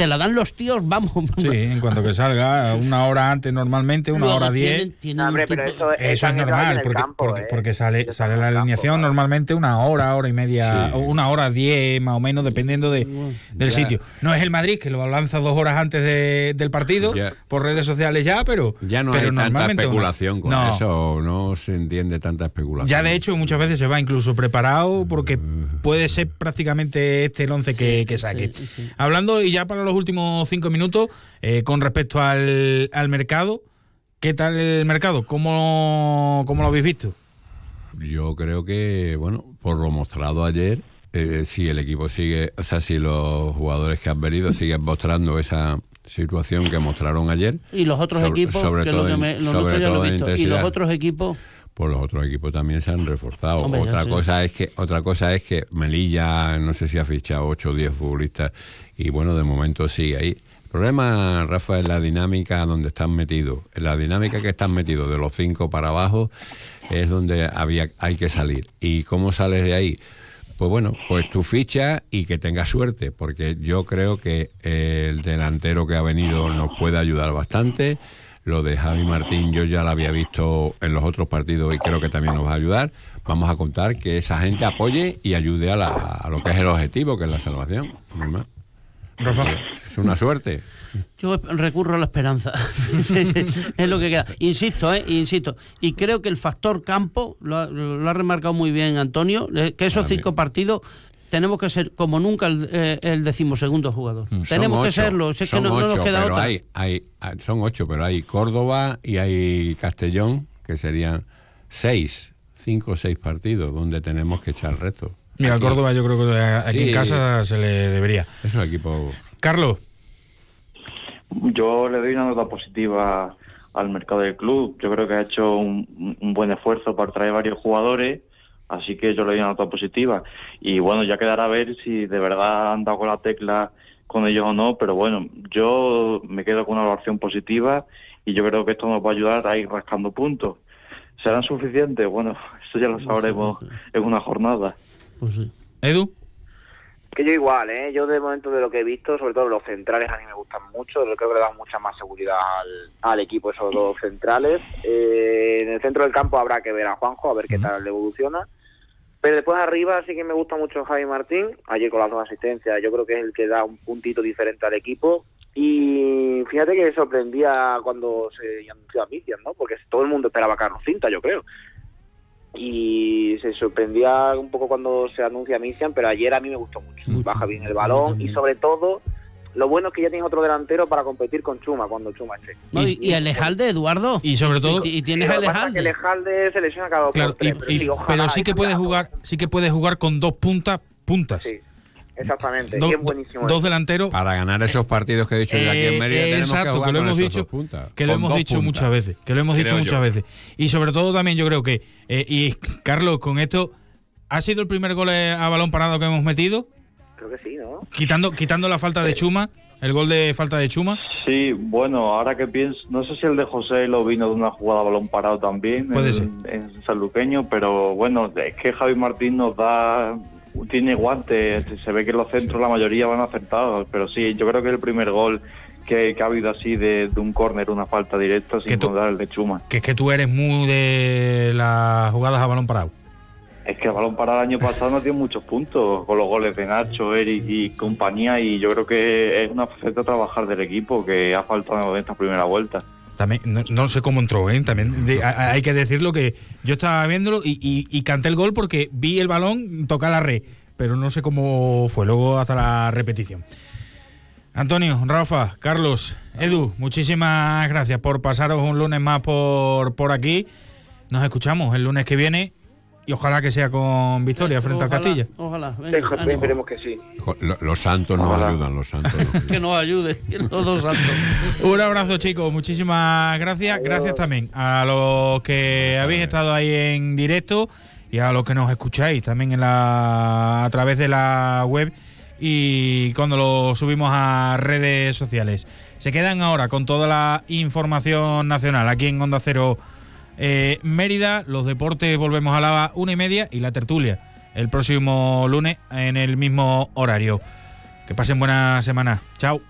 Te la dan los tíos, vamos. Sí, en cuanto que salga, una hora antes normalmente, una Luego hora diez. tienen- Hombre, tipo- eso, Eso es normal, porque, campo, porque, ¿eh? porque sale, sale la alineación normalmente una hora, hora y media, Sí. o una hora diez más o menos, dependiendo de, del Ya. sitio. No es el Madrid que lo lanza dos horas antes de- del partido, Ya. por redes sociales ya, pero, Ya no pero hay tanta normalmente especulación con No. eso. No se entiende tanta especulación. Ya de hecho muchas veces se va incluso preparado porque puede ser prácticamente este el once que, que saque. Hablando y ya para los últimos cinco minutos, eh, con respecto al, al mercado, ¿qué tal el mercado? ¿Cómo, cómo lo habéis visto? Yo creo que, bueno, por lo mostrado ayer, eh, si el equipo sigue, o sea, si los jugadores que han venido siguen mostrando esa situación que mostraron ayer. Y los otros sobre- equipos, sobre que todo lo que en- me, lo sobre nuestro ya lo he visto. Y los otros equipos, Pues los otros equipos también se han reforzado. Hombre, otra cosa es que otra cosa es que Melilla no sé si ha fichado 8 o 10 futbolistas y bueno, de momento sigue ahí. El problema, Rafa, es la dinámica donde están metidos. La dinámica que están metidos de los cinco para abajo es donde había hay que salir. ¿Y cómo sales de ahí? Pues bueno, pues tu ficha y que tengas suerte, porque yo creo que el delantero que ha venido nos puede ayudar bastante. Lo de Javi Martín yo ya lo había visto en los otros partidos y creo que también nos va a ayudar. Vamos a contar que esa gente apoye y ayude a, la- a lo que es el objetivo, que es la salvación. no más. Es una suerte. yo recurro a la esperanza. es lo que queda. Insisto, ¿eh? Insisto. Y creo que el factor campo, lo ha, lo ha remarcado muy bien Antonio, eh, que esos cinco partidos tenemos que ser como nunca el, eh, el decimosegundo jugador. Son Tenemos que serlo, si es que son no, no nos ocho, queda pero otra. hay- hay- hay- son ocho, pero hay Córdoba y hay Castellón, que serían seis, cinco o seis partidos donde tenemos que echar el reto. Mira, Aquí- Córdoba yo creo que aquí Sí. en casa se le debería. Es un equipo... Carlos. Yo le doy una nota positiva al mercado del club. Yo creo que ha hecho un, un buen esfuerzo para traer varios jugadores, así que yo le doy una nota positiva. Y bueno, ya quedará a ver si de verdad han dado con la tecla con ellos o no, pero bueno, yo me quedo con una evaluación positiva y yo creo que esto nos va a ayudar a ir rascando puntos. ¿Serán suficientes? Bueno, eso ya lo sabremos en una jornada. Edu. Que yo igual, ¿eh? Yo de momento de lo que he visto, sobre todo los centrales a mí me gustan mucho, creo que le dan mucha más seguridad al, al equipo esos dos centrales. Eh, en el centro del campo habrá que ver a Juanjo, a ver qué tal le evoluciona. Pero después arriba sí que me gusta mucho Javi Martín, ayer con las dos asistencias, yo creo que es el que da un puntito diferente al equipo. Y fíjate que sorprendía cuando se anunció a Mitian, ¿no? Porque todo el mundo esperaba a Carlos Cinta, yo creo y se sorprendía un poco cuando se anuncia Misian, pero ayer a mí me gustó mucho. Baja bien el balón y sobre todo lo bueno es que ya tienes otro delantero para competir con Chuma cuando Chuma esté. No, y, y Alejalde, Eduardo. Y sobre todo- Y, y tienes Lo a Alejalde. Lejalde se lesiona cada dos Claro, por tres, y- pero, y- sí, ojalá, pero sí que y puede jugar, sí que puede jugar con dos puntas, puntas. Exactamente, Dos- y es buenísimo. dos delanteros. Para ganar esos partidos que he dicho yo aquí en Mérida Eh, tenemos que exacto, jugar que lo hemos dicho, puntas, que lo hemos dicho puntas. muchas veces, que lo hemos dicho yo. muchas veces. Y sobre todo también yo creo que eh, y Carlos con esto ha sido el primer gol eh, a balón parado que hemos metido, Creo que sí, ¿no? quitando quitando la falta de Chuma, el gol de falta de Chuma. Sí, bueno, ahora que pienso, no sé si el de José lo vino de una jugada a balón parado también Puede en, en Sanluqueño, pero bueno, es que Javi Martín nos da, tiene guantes, se ve que los centros la mayoría van acertados, pero sí, yo creo que el primer gol que, que ha habido así de, de un córner, una falta directa, sin contar el de Chuma. Que es que tú eres muy de las jugadas a balón parado. Es que el balón parado el año pasado no dio muchos puntos con los goles de Nacho, Eric y compañía y yo creo que es una faceta trabajar del equipo que ha faltado en esta primera vuelta. También, no, no sé cómo entró, ¿eh? También de- a- a- hay que decirlo que yo estaba viéndolo y, y- y canté el gol porque vi el balón tocar la red, pero no sé cómo fue luego hasta la repetición. Antonio, Rafa, Carlos, Edu, muchísimas gracias por pasaros un lunes más por, por aquí. Nos escuchamos el lunes que viene y ojalá que sea con victoria frente al Ojalá, Castilla. Ojalá, venga, esperemos que sí. Lo- Los santos nos Ojalá. ayudan, los santos. que nos ayude, los dos santos. Un abrazo, chicos. Muchísimas gracias. Gracias también a los que habéis estado ahí en directo y a los que nos escucháis también en la, a través de la web y cuando lo subimos a redes sociales. Se quedan ahora con toda la información nacional aquí en Onda Cero eh, Mérida. Los deportes volvemos a la una y media y la tertulia el próximo lunes en el mismo horario. Que pasen buena semana. Chao.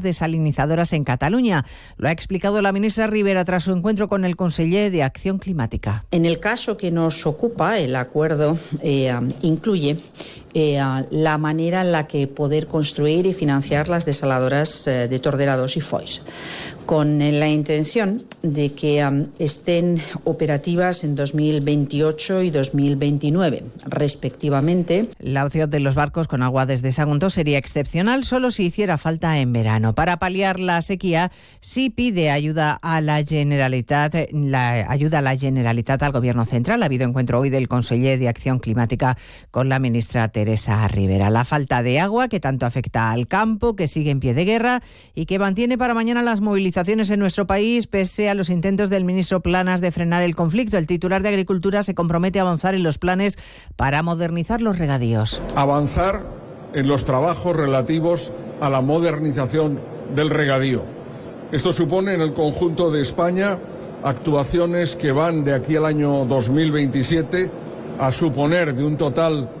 desalinizadoras en Cataluña. Lo ha explicado la ministra Rivera tras su encuentro con el conseller de Acción Climática. En el caso que nos ocupa, el acuerdo eh, incluye eh, la manera en la que poder construir y financiar las desaladoras eh, de Tordera 2 y Foix, con la intención de que um, estén operativas en 2028 y 2029, respectivamente. La opción de los barcos con agua desde Sagunto sería excepcional solo si hiciera falta en verano. Para paliar la sequía, sí pide ayuda a la Generalitat, la ayuda a la Generalitat al Gobierno Central. Ha habido encuentro hoy del conseller de Acción Climática con la ministra Teresa Rivera. La falta de agua que tanto afecta al campo, que sigue en pie de guerra y que mantiene para mañana las movilizaciones en nuestro país, pese a los intentos del ministro Planas de frenar el conflicto. El titular de Agricultura se compromete a avanzar en los planes para modernizar los regadíos. Avanzar en los trabajos relativos a la modernización del regadío. Esto supone en el conjunto de España actuaciones que van de aquí al año 2027 a suponer de un total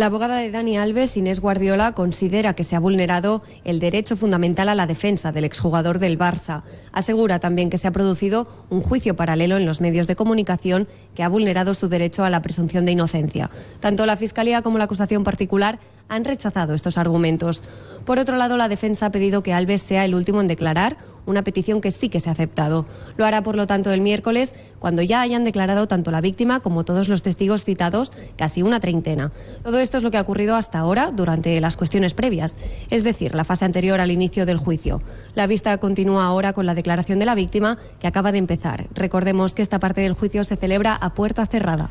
La abogada de Dani Alves, Inés Guardiola, considera que se ha vulnerado el derecho fundamental a la defensa del exjugador del Barça. Asegura también que se ha producido un juicio paralelo en los medios de comunicación que ha vulnerado su derecho a la presunción de inocencia. Tanto la Fiscalía como la acusación particular han rechazado estos argumentos. Por otro lado, la defensa ha pedido que Alves sea el último en declarar, una petición que sí que se ha aceptado. Lo hará, por lo tanto, el miércoles, cuando ya hayan declarado tanto la víctima como todos los testigos citados, casi una treintena. Todo esto es lo que ha ocurrido hasta ahora durante las cuestiones previas, es decir, la fase anterior al inicio del juicio. La vista continúa ahora con la declaración de la víctima, que acaba de empezar. Recordemos que esta parte del juicio se celebra a puerta cerrada.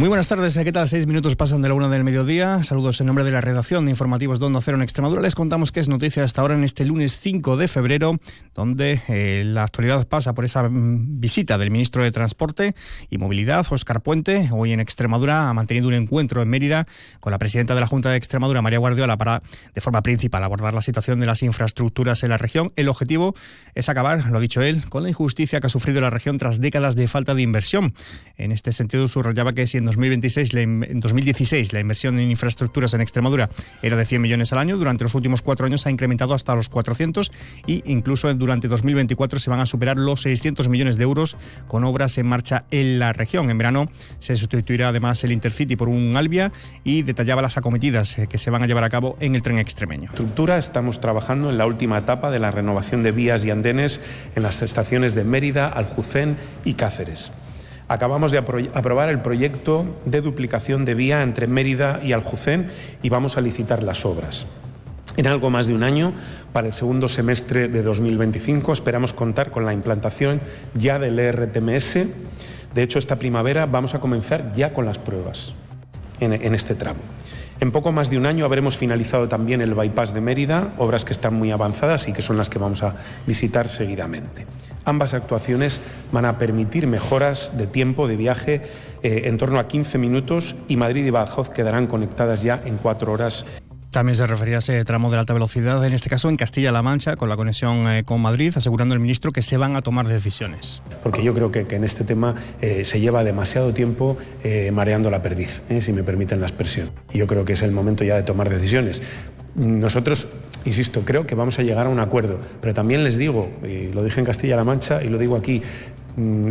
Muy buenas tardes, ¿qué tal? Seis minutos pasan de la una del mediodía. Saludos en nombre de la redacción de informativos de Onda Cero en Extremadura. Les contamos que es noticia hasta ahora en este lunes 5 de febrero, donde eh, la actualidad pasa por esa mm, visita del ministro de Transporte y Movilidad, Óscar Puente. Hoy en Extremadura ha mantenido un encuentro en Mérida con la presidenta de la Junta de Extremadura, María Guardiola, para de forma principal abordar la situación de las infraestructuras en la región. El objetivo es acabar, lo ha dicho él, con la injusticia que ha sufrido la región tras décadas de falta de inversión. En este sentido, subrayaba que si en 2026, la, en 2016 la inversión en infraestructuras en Extremadura era de 100 millones al año, durante los últimos cuatro años se ha incrementado hasta los 400 y incluso durante 2024 se van a superar los 600 millones de euros con obras en marcha en la región. En verano se sustituirá además el Intercity por un Albia y detallaba las acometidas eh, que se van a llevar a cabo en el tren extremeño. Estructura, estamos trabajando en la última etapa de la renovación de vías y andenes en las estaciones de Mérida, Aljucén y Cáceres. Acabamos de aprobar el proyecto de duplicación de vía entre Mérida y Aljucén y vamos a licitar las obras. En algo más de un año, para el segundo semestre de 2025, esperamos contar con la implantación ya del ERTMS. De hecho, esta primavera vamos a comenzar ya con las pruebas en, en este tramo. En poco más de un año habremos finalizado también el bypass de Mérida, obras que están muy avanzadas y que son las que vamos a visitar seguidamente. Ambas actuaciones van a permitir mejoras de tiempo de viaje eh, en torno a 15 minutos y Madrid y Badajoz quedarán conectadas ya en cuatro horas. También se refería a ese tramo de alta velocidad, en este caso en Castilla-La Mancha, con la conexión eh, con Madrid, asegurando el ministro que se van a tomar decisiones. Porque yo creo que, en este tema eh, se lleva demasiado tiempo eh, mareando la perdiz, si me permiten la expresión. Yo creo que es el momento ya de tomar decisiones. Nosotros, insisto, creo que vamos a llegar a un acuerdo, pero también les digo, y lo dije en Castilla-La Mancha y lo digo aquí,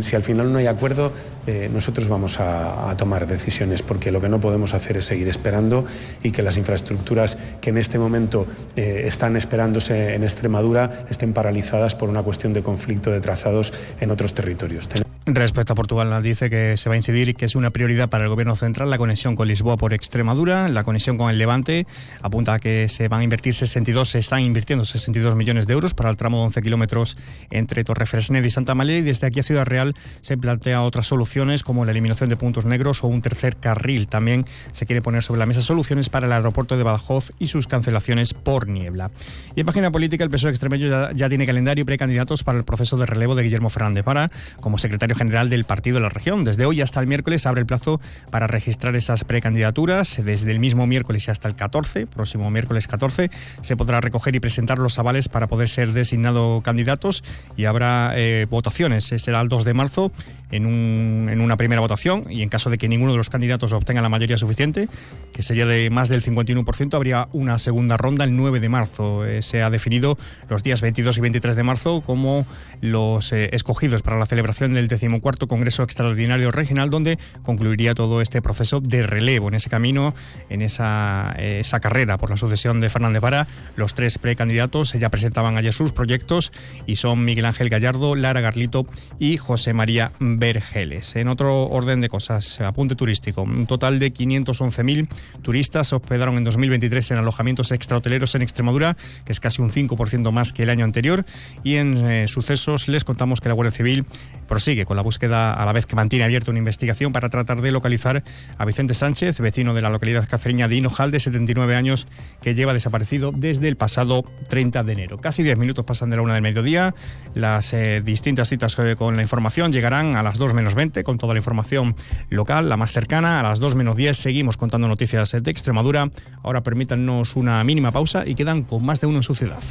si al final no hay acuerdo, eh, nosotros vamos a, a, tomar decisiones, porque lo que no podemos hacer es seguir esperando y que las infraestructuras que en este momento eh, están esperándose en Extremadura estén paralizadas por una cuestión de conflicto de trazados en otros territorios. Respecto a Portugal, dice que se va a incidir y que es una prioridad para el Gobierno central la conexión con Lisboa por Extremadura, la conexión con el Levante. Apunta a que se van a invertir 62, se están invirtiendo 62 millones de euros para el tramo de 11 kilómetros entre Torrefresneda y Santa María. Y desde aquí a Ciudad Real se plantea otras soluciones como la eliminación de puntos negros o un tercer carril. También se quiere poner sobre la mesa soluciones para el aeropuerto de Badajoz y sus cancelaciones por niebla. Y en página política, el PSOE extremeño ya, ya tiene calendario y precandidatos para el proceso de relevo de Guillermo Fernández Vara como secretario general del partido de la región. Desde hoy hasta el miércoles abre el plazo para registrar esas precandidaturas. Desde el mismo miércoles y hasta el 14, próximo miércoles 14, se podrá recoger y presentar los avales para poder ser designado candidatos y habrá eh, votaciones. Será el 2 de marzo en, un, en, una primera votación y en caso de que ninguno de los candidatos obtenga la mayoría suficiente, que sería de más del 51%, habría una segunda ronda el 9 de marzo. Eh, se ha definido los días 22 y 23 de marzo como los eh, escogidos para la celebración del decimocuarto Congreso Extraordinario Regional, donde concluiría todo este proceso de relevo en ese camino, en esa, eh, esa carrera por la sucesión de Fernández Vara. Los tres precandidatos ya presentaban ayer sus proyectos y son Miguel Ángel Gallardo, Lara Garlito y José María Vergeles. En otro orden de cosas, apunte turístico. Un total de 511.000 turistas se hospedaron en 2023 en alojamientos extrahoteleros en Extremadura, que es casi un 5% más que el año anterior. Y en eh, sucesos les contamos que la Guardia Civil prosigue con la búsqueda a la vez que mantiene abierta una investigación para tratar de localizar a Vicente Sánchez, vecino de la localidad cacereña de Hinojal, de 79 años, que lleva desaparecido desde el pasado 30 de enero. Casi 10 minutos pasan de la una del mediodía. Las eh, distintas citas eh, con la información llegarán a las 2 menos 20 con toda la información local, la más cercana. A las 2 menos 10 seguimos contando noticias de Extremadura. Ahora permítanos una mínima pausa y quedan con más de uno en su ciudad.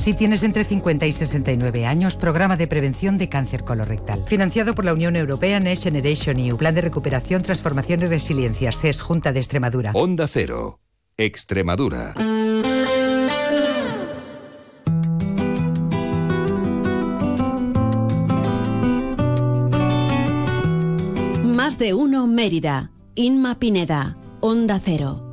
Si tienes entre 50 y 69 años, programa de prevención de cáncer colorectal. Financiado por la Unión Europea Next Generation EU, Plan de Recuperación, Transformación y Resiliencia, SES, Junta de Extremadura. Onda Cero, Extremadura. Más de uno Mérida. Inma Pineda. Onda Cero.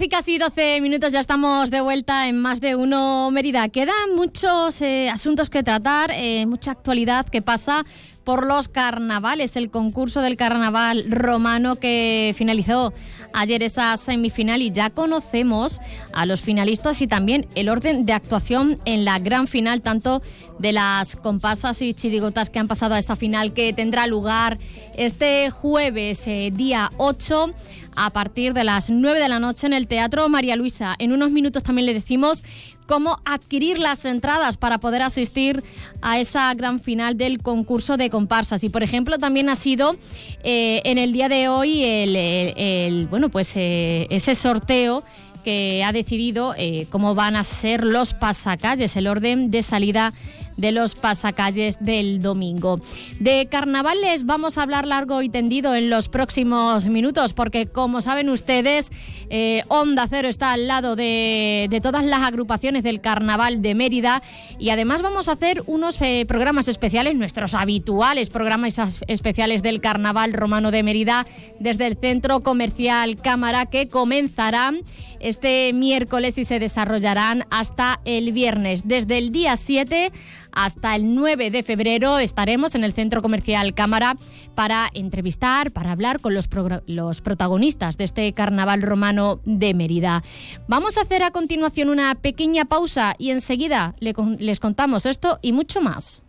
13 y casi 12 minutos, ya estamos de vuelta en más de uno Mérida. Quedan muchos eh, asuntos que tratar, eh, mucha actualidad que pasa por los carnavales, el concurso del carnaval romano que finalizó ayer esa semifinal y ya conocemos a los finalistas y también el orden de actuación en la gran final, tanto de las comparsas y chirigotas que han pasado a esa final que tendrá lugar este jueves, eh, día 8 a partir de las 9 de la noche en el Teatro María Luisa. En unos minutos también le decimos cómo adquirir las entradas para poder asistir a esa gran final del concurso de comparsas. Y por ejemplo, también ha sido eh, en el día de hoy el, bueno, pues eh, ese sorteo que ha decidido eh, cómo van a ser los pasacalles, el orden de salida de los pasacalles del domingo. De carnavales vamos a hablar largo y tendido en los próximos minutos, porque como saben ustedes, eh, Onda Cero está al lado de, de todas las agrupaciones del carnaval de Mérida y además vamos a hacer unos eh, programas especiales, nuestros habituales programas as- especiales del carnaval romano de Mérida desde el centro comercial Cámara que comenzarán este miércoles y se desarrollarán hasta el viernes. Desde el día 7 hasta el 9 de febrero estaremos en el Centro Comercial Cámara para entrevistar, para hablar con los, los protagonistas de este carnaval romano de Mérida. Vamos a hacer a continuación una pequeña pausa y enseguida les contamos esto y mucho más.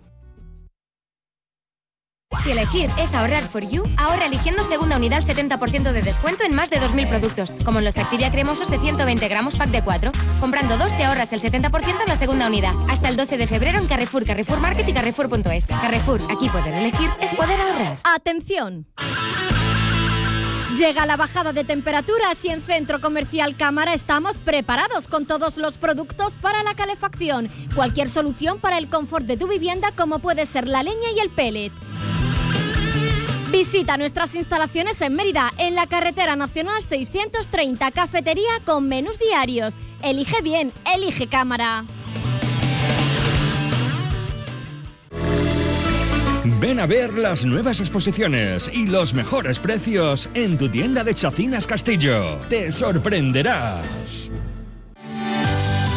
Si elegir es ahorrar for you, ahorra eligiendo segunda unidad al 70% de descuento en más de 2.000 productos, como en los Activia cremosos de 120 gramos pack de 4. Comprando dos te ahorras el 70% en la segunda unidad. Hasta el 12 de febrero en Carrefour, Carrefour Market y Carrefour.es. Carrefour, aquí poder elegir es poder ahorrar. ¡Atención! Llega la bajada de temperaturas y en Centro Comercial Cámara estamos preparados con todos los productos para la calefacción. Cualquier solución para el confort de tu vivienda como puede ser la leña y el pellet. Visita nuestras instalaciones en Mérida, en la carretera nacional 630, cafetería con menús diarios. Elige bien, elige cámara. Ven a ver las nuevas exposiciones y los mejores precios en tu tienda de Chacinas Castillo. Te sorprenderás.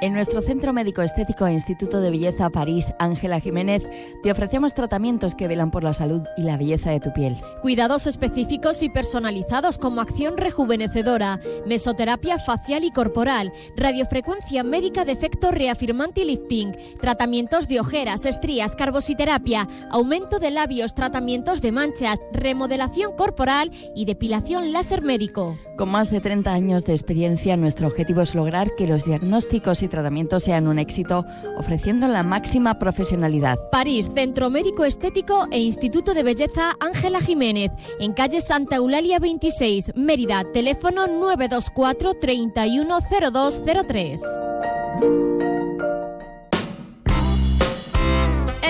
En nuestro Centro Médico Estético e Instituto de Belleza París, Ángela Jiménez, te ofrecemos tratamientos que velan por la salud y la belleza de tu piel. Cuidados específicos y personalizados como acción rejuvenecedora, mesoterapia facial y corporal, radiofrecuencia médica de efecto reafirmante y lifting, tratamientos de ojeras, estrías, carbositerapia, aumento de labios, tratamientos de manchas, remodelación corporal y depilación láser médico. Con más de 30 años de experiencia, nuestro objetivo es lograr que los diagnósticos y tratamientos sean un éxito, ofreciendo la máxima profesionalidad. París, Centro Médico Estético e Instituto de Belleza Ángela Jiménez, en calle Santa Eulalia 26, Mérida, teléfono 924 310203.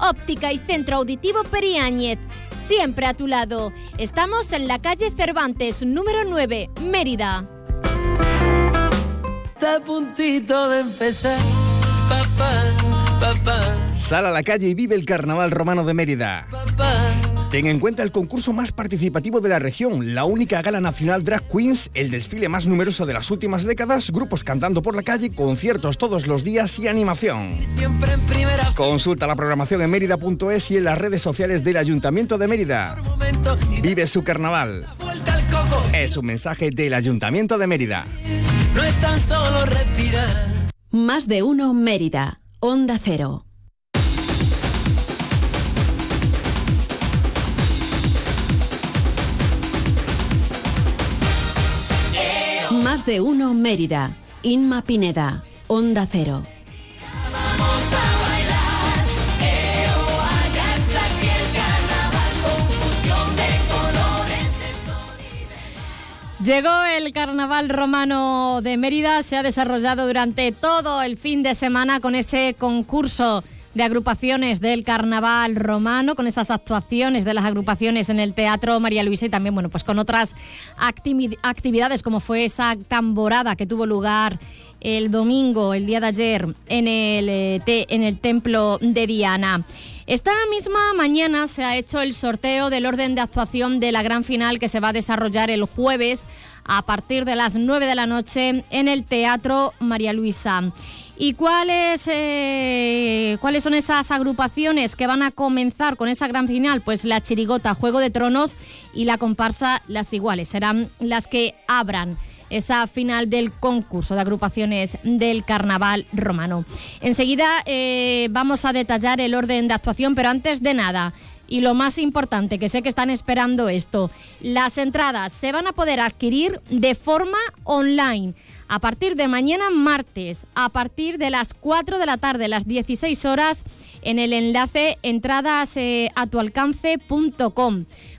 Óptica y Centro Auditivo Periáñez. Siempre a tu lado. Estamos en la calle Cervantes, número 9, Mérida. Está a puntito de empezar, papá, papá, Sal a la calle y vive el Carnaval Romano de Mérida. papá. Ten en cuenta el concurso más participativo de la región, la única gala nacional Drag Queens, el desfile más numeroso de las últimas décadas, grupos cantando por la calle, conciertos todos los días y animación. Siempre en primera Consulta la programación en mérida.es y en las redes sociales del Ayuntamiento de Mérida. momento. Vive su carnaval. Vuelta al coco. Es un mensaje del Ayuntamiento de Mérida. No es tan solo respirar. Más de uno Mérida. Onda Cero. De uno Mérida. Inma Pineda. Onda Cero. Llegó el carnaval romano de Mérida, se ha desarrollado durante todo el fin de semana con ese concurso de agrupaciones del carnaval romano, con esas actuaciones de las agrupaciones en el Teatro María Luisa y también, bueno, pues con otras actividades como fue esa tamborada que tuvo lugar el domingo, el día de ayer, en el, eh, en el templo de Diana. Esta misma mañana se ha hecho el sorteo del orden de actuación de la gran final que se va a desarrollar el jueves a partir de las 9 de la noche en el Teatro María Luisa. ¿Y cuáles, eh, cuáles son esas agrupaciones que van a comenzar con esa gran final? Pues la Chirigota, Juego de Tronos y la comparsa Las Iguales. Serán las que abran esa final del concurso de agrupaciones del carnaval romano. Enseguida eh, vamos a detallar el orden de actuación, pero antes de nada, y lo más importante, que sé que están esperando esto, las entradas se van a poder adquirir de forma online. A partir de mañana martes, a partir de las 4 de la tarde, las 16 horas, en el enlace entradas eh.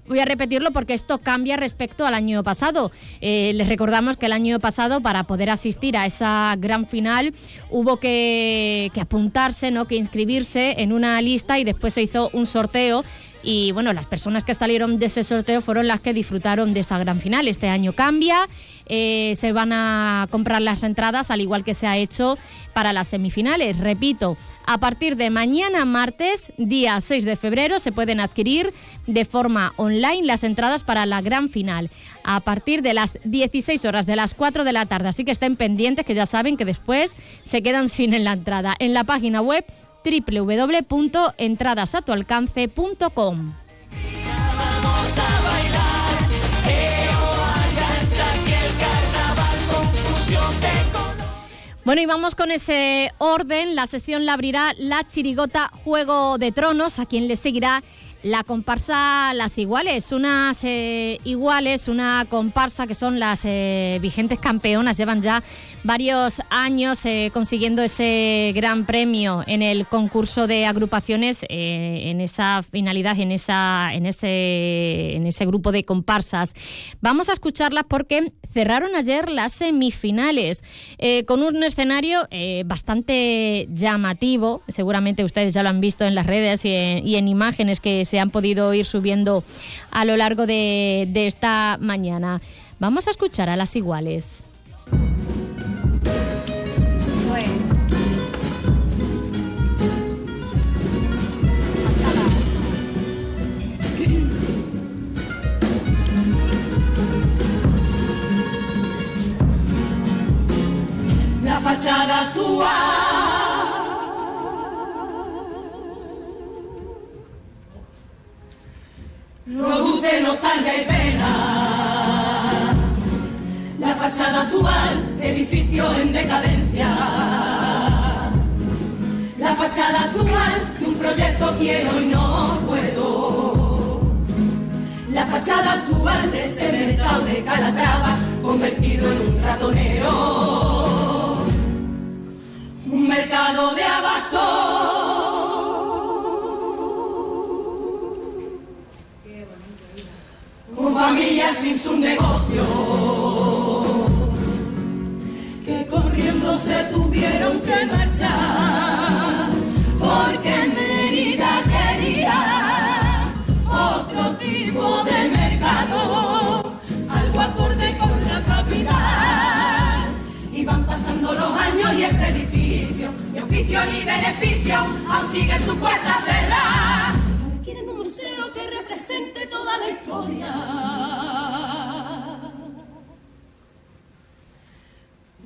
Voy a repetirlo porque esto cambia respecto al año pasado. Eh, les recordamos que el año pasado, para poder asistir a esa gran final, hubo que, que apuntarse, ¿no? que inscribirse en una lista y después se hizo un sorteo. Y bueno, las personas que salieron de ese sorteo fueron las que disfrutaron de esa gran final. Este año cambia, eh, se van a comprar las entradas al igual que se ha hecho para las semifinales. Repito, a partir de mañana martes, día 6 de febrero, se pueden adquirir de forma online las entradas para la gran final. A partir de las 16 horas, de las 4 de la tarde. Así que estén pendientes que ya saben que después se quedan sin en la entrada. En la página web www.entradasatualcance.com. Bueno, y vamos con ese orden. La sesión la abrirá la chirigota Juego de Tronos, a quien le seguirá la comparsa Las Iguales, unas eh, iguales, una comparsa que son las eh, vigentes campeonas, llevan ya varios años eh, consiguiendo ese gran premio en el concurso de agrupaciones, en esa finalidad, en, esa, en, ese, en ese grupo de comparsas. Vamos a escucharlas porque cerraron ayer las semifinales con un escenario bastante llamativo. Seguramente ustedes ya lo han visto en las redes y en, y en imágenes que se han podido ir subiendo a lo largo de, de esta mañana. Vamos a escuchar a las iguales. La fachada actual produce nostalgia y pena. La fachada actual, edificio en decadencia. La fachada actual de un proyecto quiero y no puedo. La fachada actual de ese mercado de Calatrava convertido en un ratonero. Un mercado de abasto. Con familias sin su negocio. Que corriendo se tuvieron que marchar. Porque Mérida quería otro tipo de mercado, algo acorde con la capital. Y van pasando los años y ese edificio, ni oficio ni beneficio, aún sigue su puerta cerrada. Toda la historia.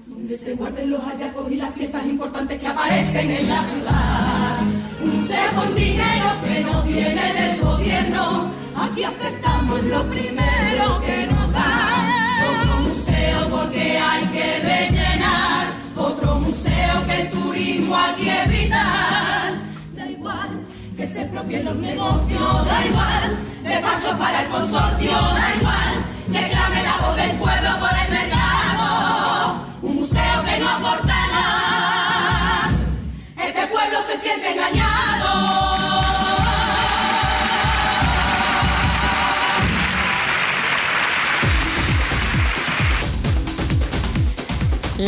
Donde se guarden los hallazgos y las piezas importantes que aparecen en la ciudad. Un museo con dinero que no viene del gobierno. Aquí aceptamos lo primero que nos dan. Otro museo porque hay que rellenar. Otro museo que el turismo aquí. Se propien los negocios, da igual. Despachos para el consorcio, da igual. Que clame la voz del pueblo por el mercado. Un museo que no aporta nada. Este pueblo se siente engañado.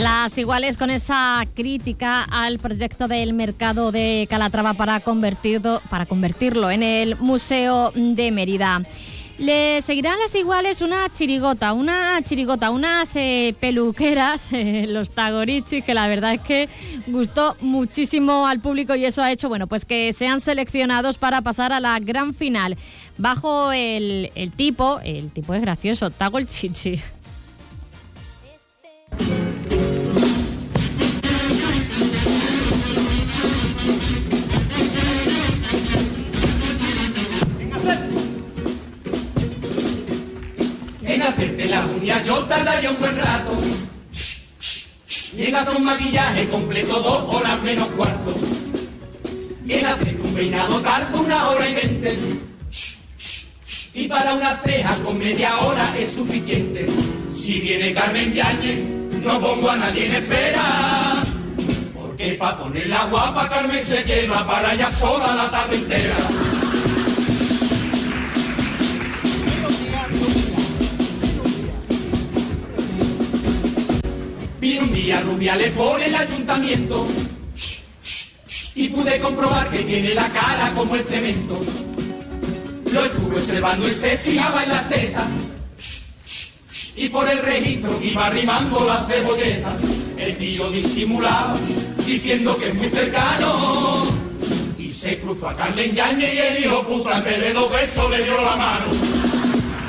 Las iguales con esa crítica al proyecto del mercado de Calatrava para convertirlo, para convertirlo en el Museo de Mérida. Le seguirán las iguales una chirigota, una chirigota, unas eh, peluqueras, eh, los Tagorichi, que la verdad es que gustó muchísimo al público y eso ha hecho, bueno, pues que sean seleccionados para pasar a la gran final. Bajo el, tipo, el tipo es gracioso, Tago el Chichi. En hacerte las uñas yo tardaría un buen rato. Hacer un maquillaje completo dos horas menos cuarto. Y en hacer un peinado tardo una hora y veinte. Y para una ceja con media hora es suficiente. Si viene Carmen Yañez, no pongo a nadie en espera. Porque para ponerla guapa Carmen se lleva para ella sola la tarde entera. Vino un día Rubiales por el ayuntamiento y pude comprobar que tiene la cara como el cemento. Lo estuve observando y se fijaba en las tetas y por el registro iba arrimando la cebolleta. El tío disimulaba diciendo que es muy cercano y se cruzó a Carmen Yañez y el hijo puta en vez de le dio la mano.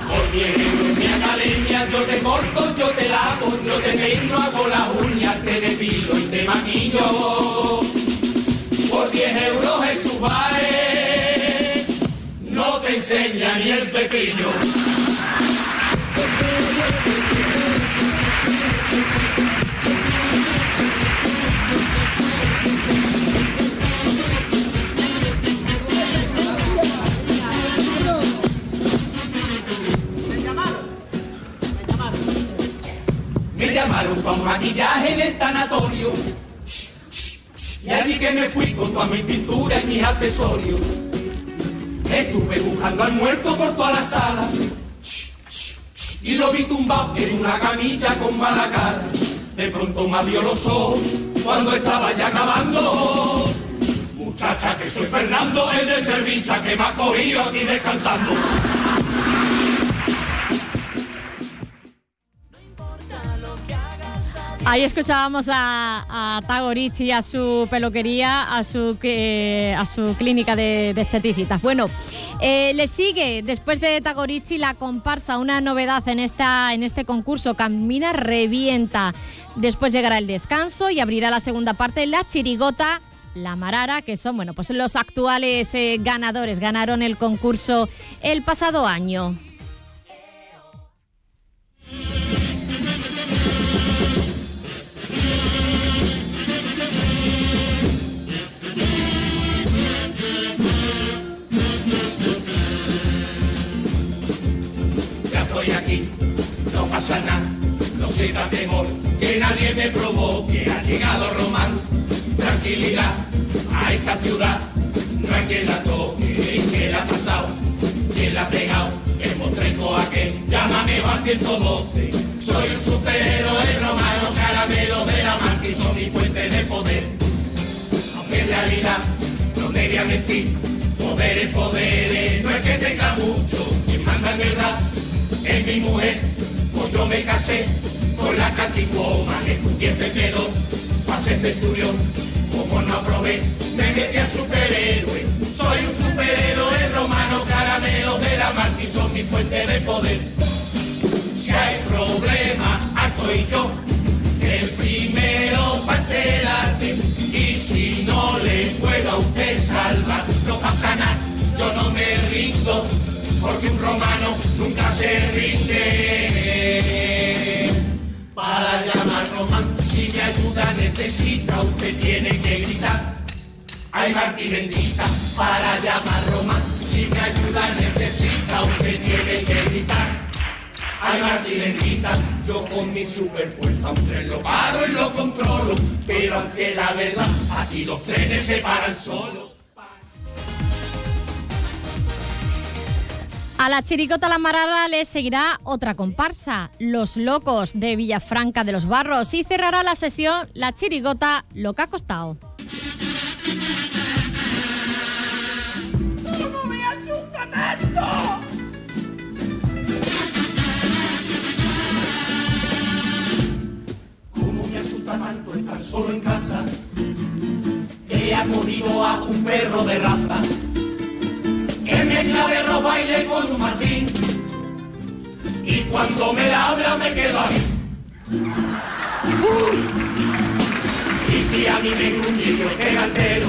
Por 10 euros mi academia yo te corto, yo te lavo, yo te peino, hago las uñas, te depilo y te maquillo. Por 10 euros Jesús Baez no te enseña ni el cepillo. Llamaron con maquillaje en el tanatorio. Y allí que me fui con toda mi pintura y mis accesorios. Estuve buscando al muerto por toda la sala. Y lo vi tumbado en una camilla con mala cara. De pronto me abrió los ojos cuando estaba ya acabando. Muchacha, que soy Fernando, el de servicio que me ha cogido aquí descansando. Ahí escuchábamos a, a a su peluquería, a su, a su clínica de, de esteticistas. Bueno, eh, le sigue después de Tagorichi la comparsa, una novedad en, esta, en este concurso, Camina Revienta. Después llegará el descanso y abrirá la segunda parte, la chirigota. La Marara, que son bueno, pues los actuales eh, ganadores, ganaron el concurso el pasado año. No se da temor, que nadie me provoque, ha llegado Román, tranquilidad a esta ciudad, no hay quien la toque, que la ha pasado, quien la ha pegado, el mostrenco aquel, llámame al 112, soy un superhéroe romano, caramelo de la marca y son mi fuente de poder, aunque en realidad no te voy a mentir, poderes, poderes, no es que tenga mucho, quien manda en verdad es mi mujer, yo me casé con la Catwoman, estudié febrero, pasé centurión, como no aprobé, me metí a superhéroe, soy un superhéroe romano, caramelo de la mar y son mi fuente de poder. Si hay problema, estoy yo, el primero para enterarte, y si no le puedo a usted salvar, no pasa nada, yo no me rindo, porque un romano nunca se rinde. Para llamar Román, si me ayuda necesita, usted tiene que gritar. Ay, Martí bendita, para llamar Román, si me ayuda necesita, usted tiene que gritar. Ay, Martí bendita, yo con mi super fuerza un tren lo paro y lo controlo, pero aunque la verdad, aquí los trenes se paran solos. A la chiricota La Marara le seguirá otra comparsa, Los Locos de Villafranca de los Barros, y cerrará la sesión la chirigota Lo que ha costado. ¿Cómo me asusta tanto? ¿Cómo me asusta tanto estar solo en casa? He acogido a un perro de raza que me clave ropa baile con un martín y cuando me ladra me quedo ahí. ¡Uy! Y si a mí me gruñe yo estoy altero,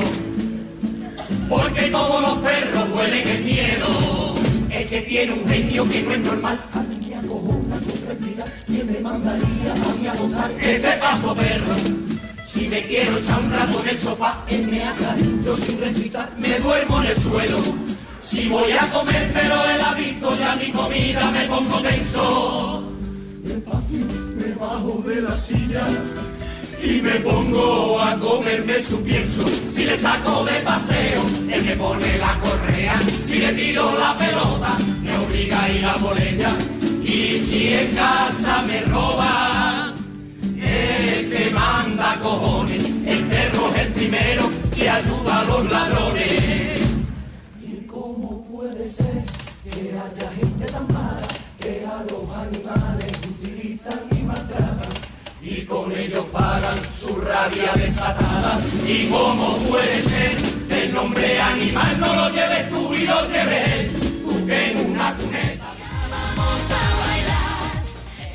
porque todos los perros huelen el miedo. Es que tiene un genio que no es normal. A mí me acojona tu respirar, que me mandaría a mí a botar este paso perro. Si me quiero echar un rato en el sofá, él me acaricio sin respirar, me duermo en el suelo. Si voy a comer pero él ha visto ya mi comida, me pongo tenso. Despacio me bajo de la silla y me pongo a comerme su pienso. Si le saco de paseo, él me pone la correa. Si le tiro la pelota, me obliga a ir a por ella. Y si en casa me roba, el que manda cojones. El perro es el primero que ayuda a los ladrones. Que haya gente tan mala que a los animales utilizan y maltratan? y con ellos pagan su rabia desatada. ¿Y cómo puede ser? El nombre animal no lo lleves tú y lo lleves tú que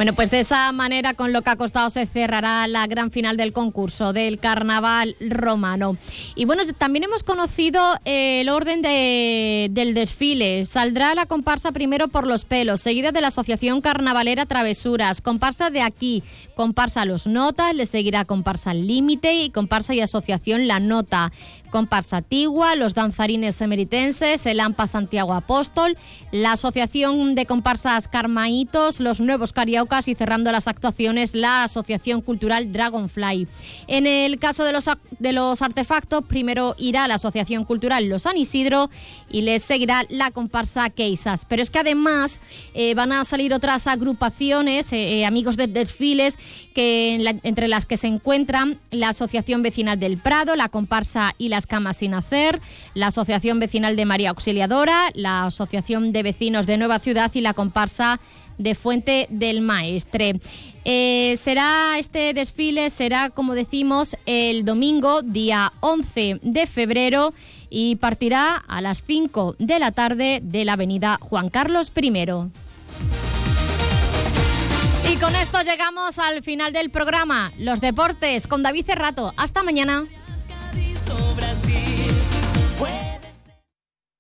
Bueno, pues de esa manera, con lo que ha costado, se cerrará la gran final del concurso del carnaval romano. Y bueno, también hemos conocido eh, el orden de- del desfile. Saldrá la comparsa primero por los pelos, seguida de la Asociación Carnavalera Travesuras, comparsa de aquí, comparsa Los Notas, le seguirá comparsa Límite y comparsa y asociación La Nota. Comparsa Tigua, los danzarines emeritenses, el AMPA Santiago Apóstol, la Asociación de Comparsas Carmaitos, los nuevos Cariocas y cerrando las actuaciones la Asociación Cultural Dragonfly. En el caso de los, de los artefactos, primero irá la Asociación Cultural Los San Isidro y les seguirá la comparsa Keisas. Pero es que además eh, van a salir otras agrupaciones, eh, eh, amigos de desfiles, que entre las que se encuentran la Asociación Vecinal del Prado, la comparsa y las camas sin hacer, la Asociación Vecinal de María Auxiliadora, la Asociación de Vecinos de Nueva Ciudad y la comparsa de Fuente del Maestre. será este desfile, será como decimos el domingo, día 11 de febrero y partirá a las 5 de la tarde de la avenida Juan Carlos I. Y con esto llegamos al final del programa, Los Deportes, con David Cerrato. Hasta mañana.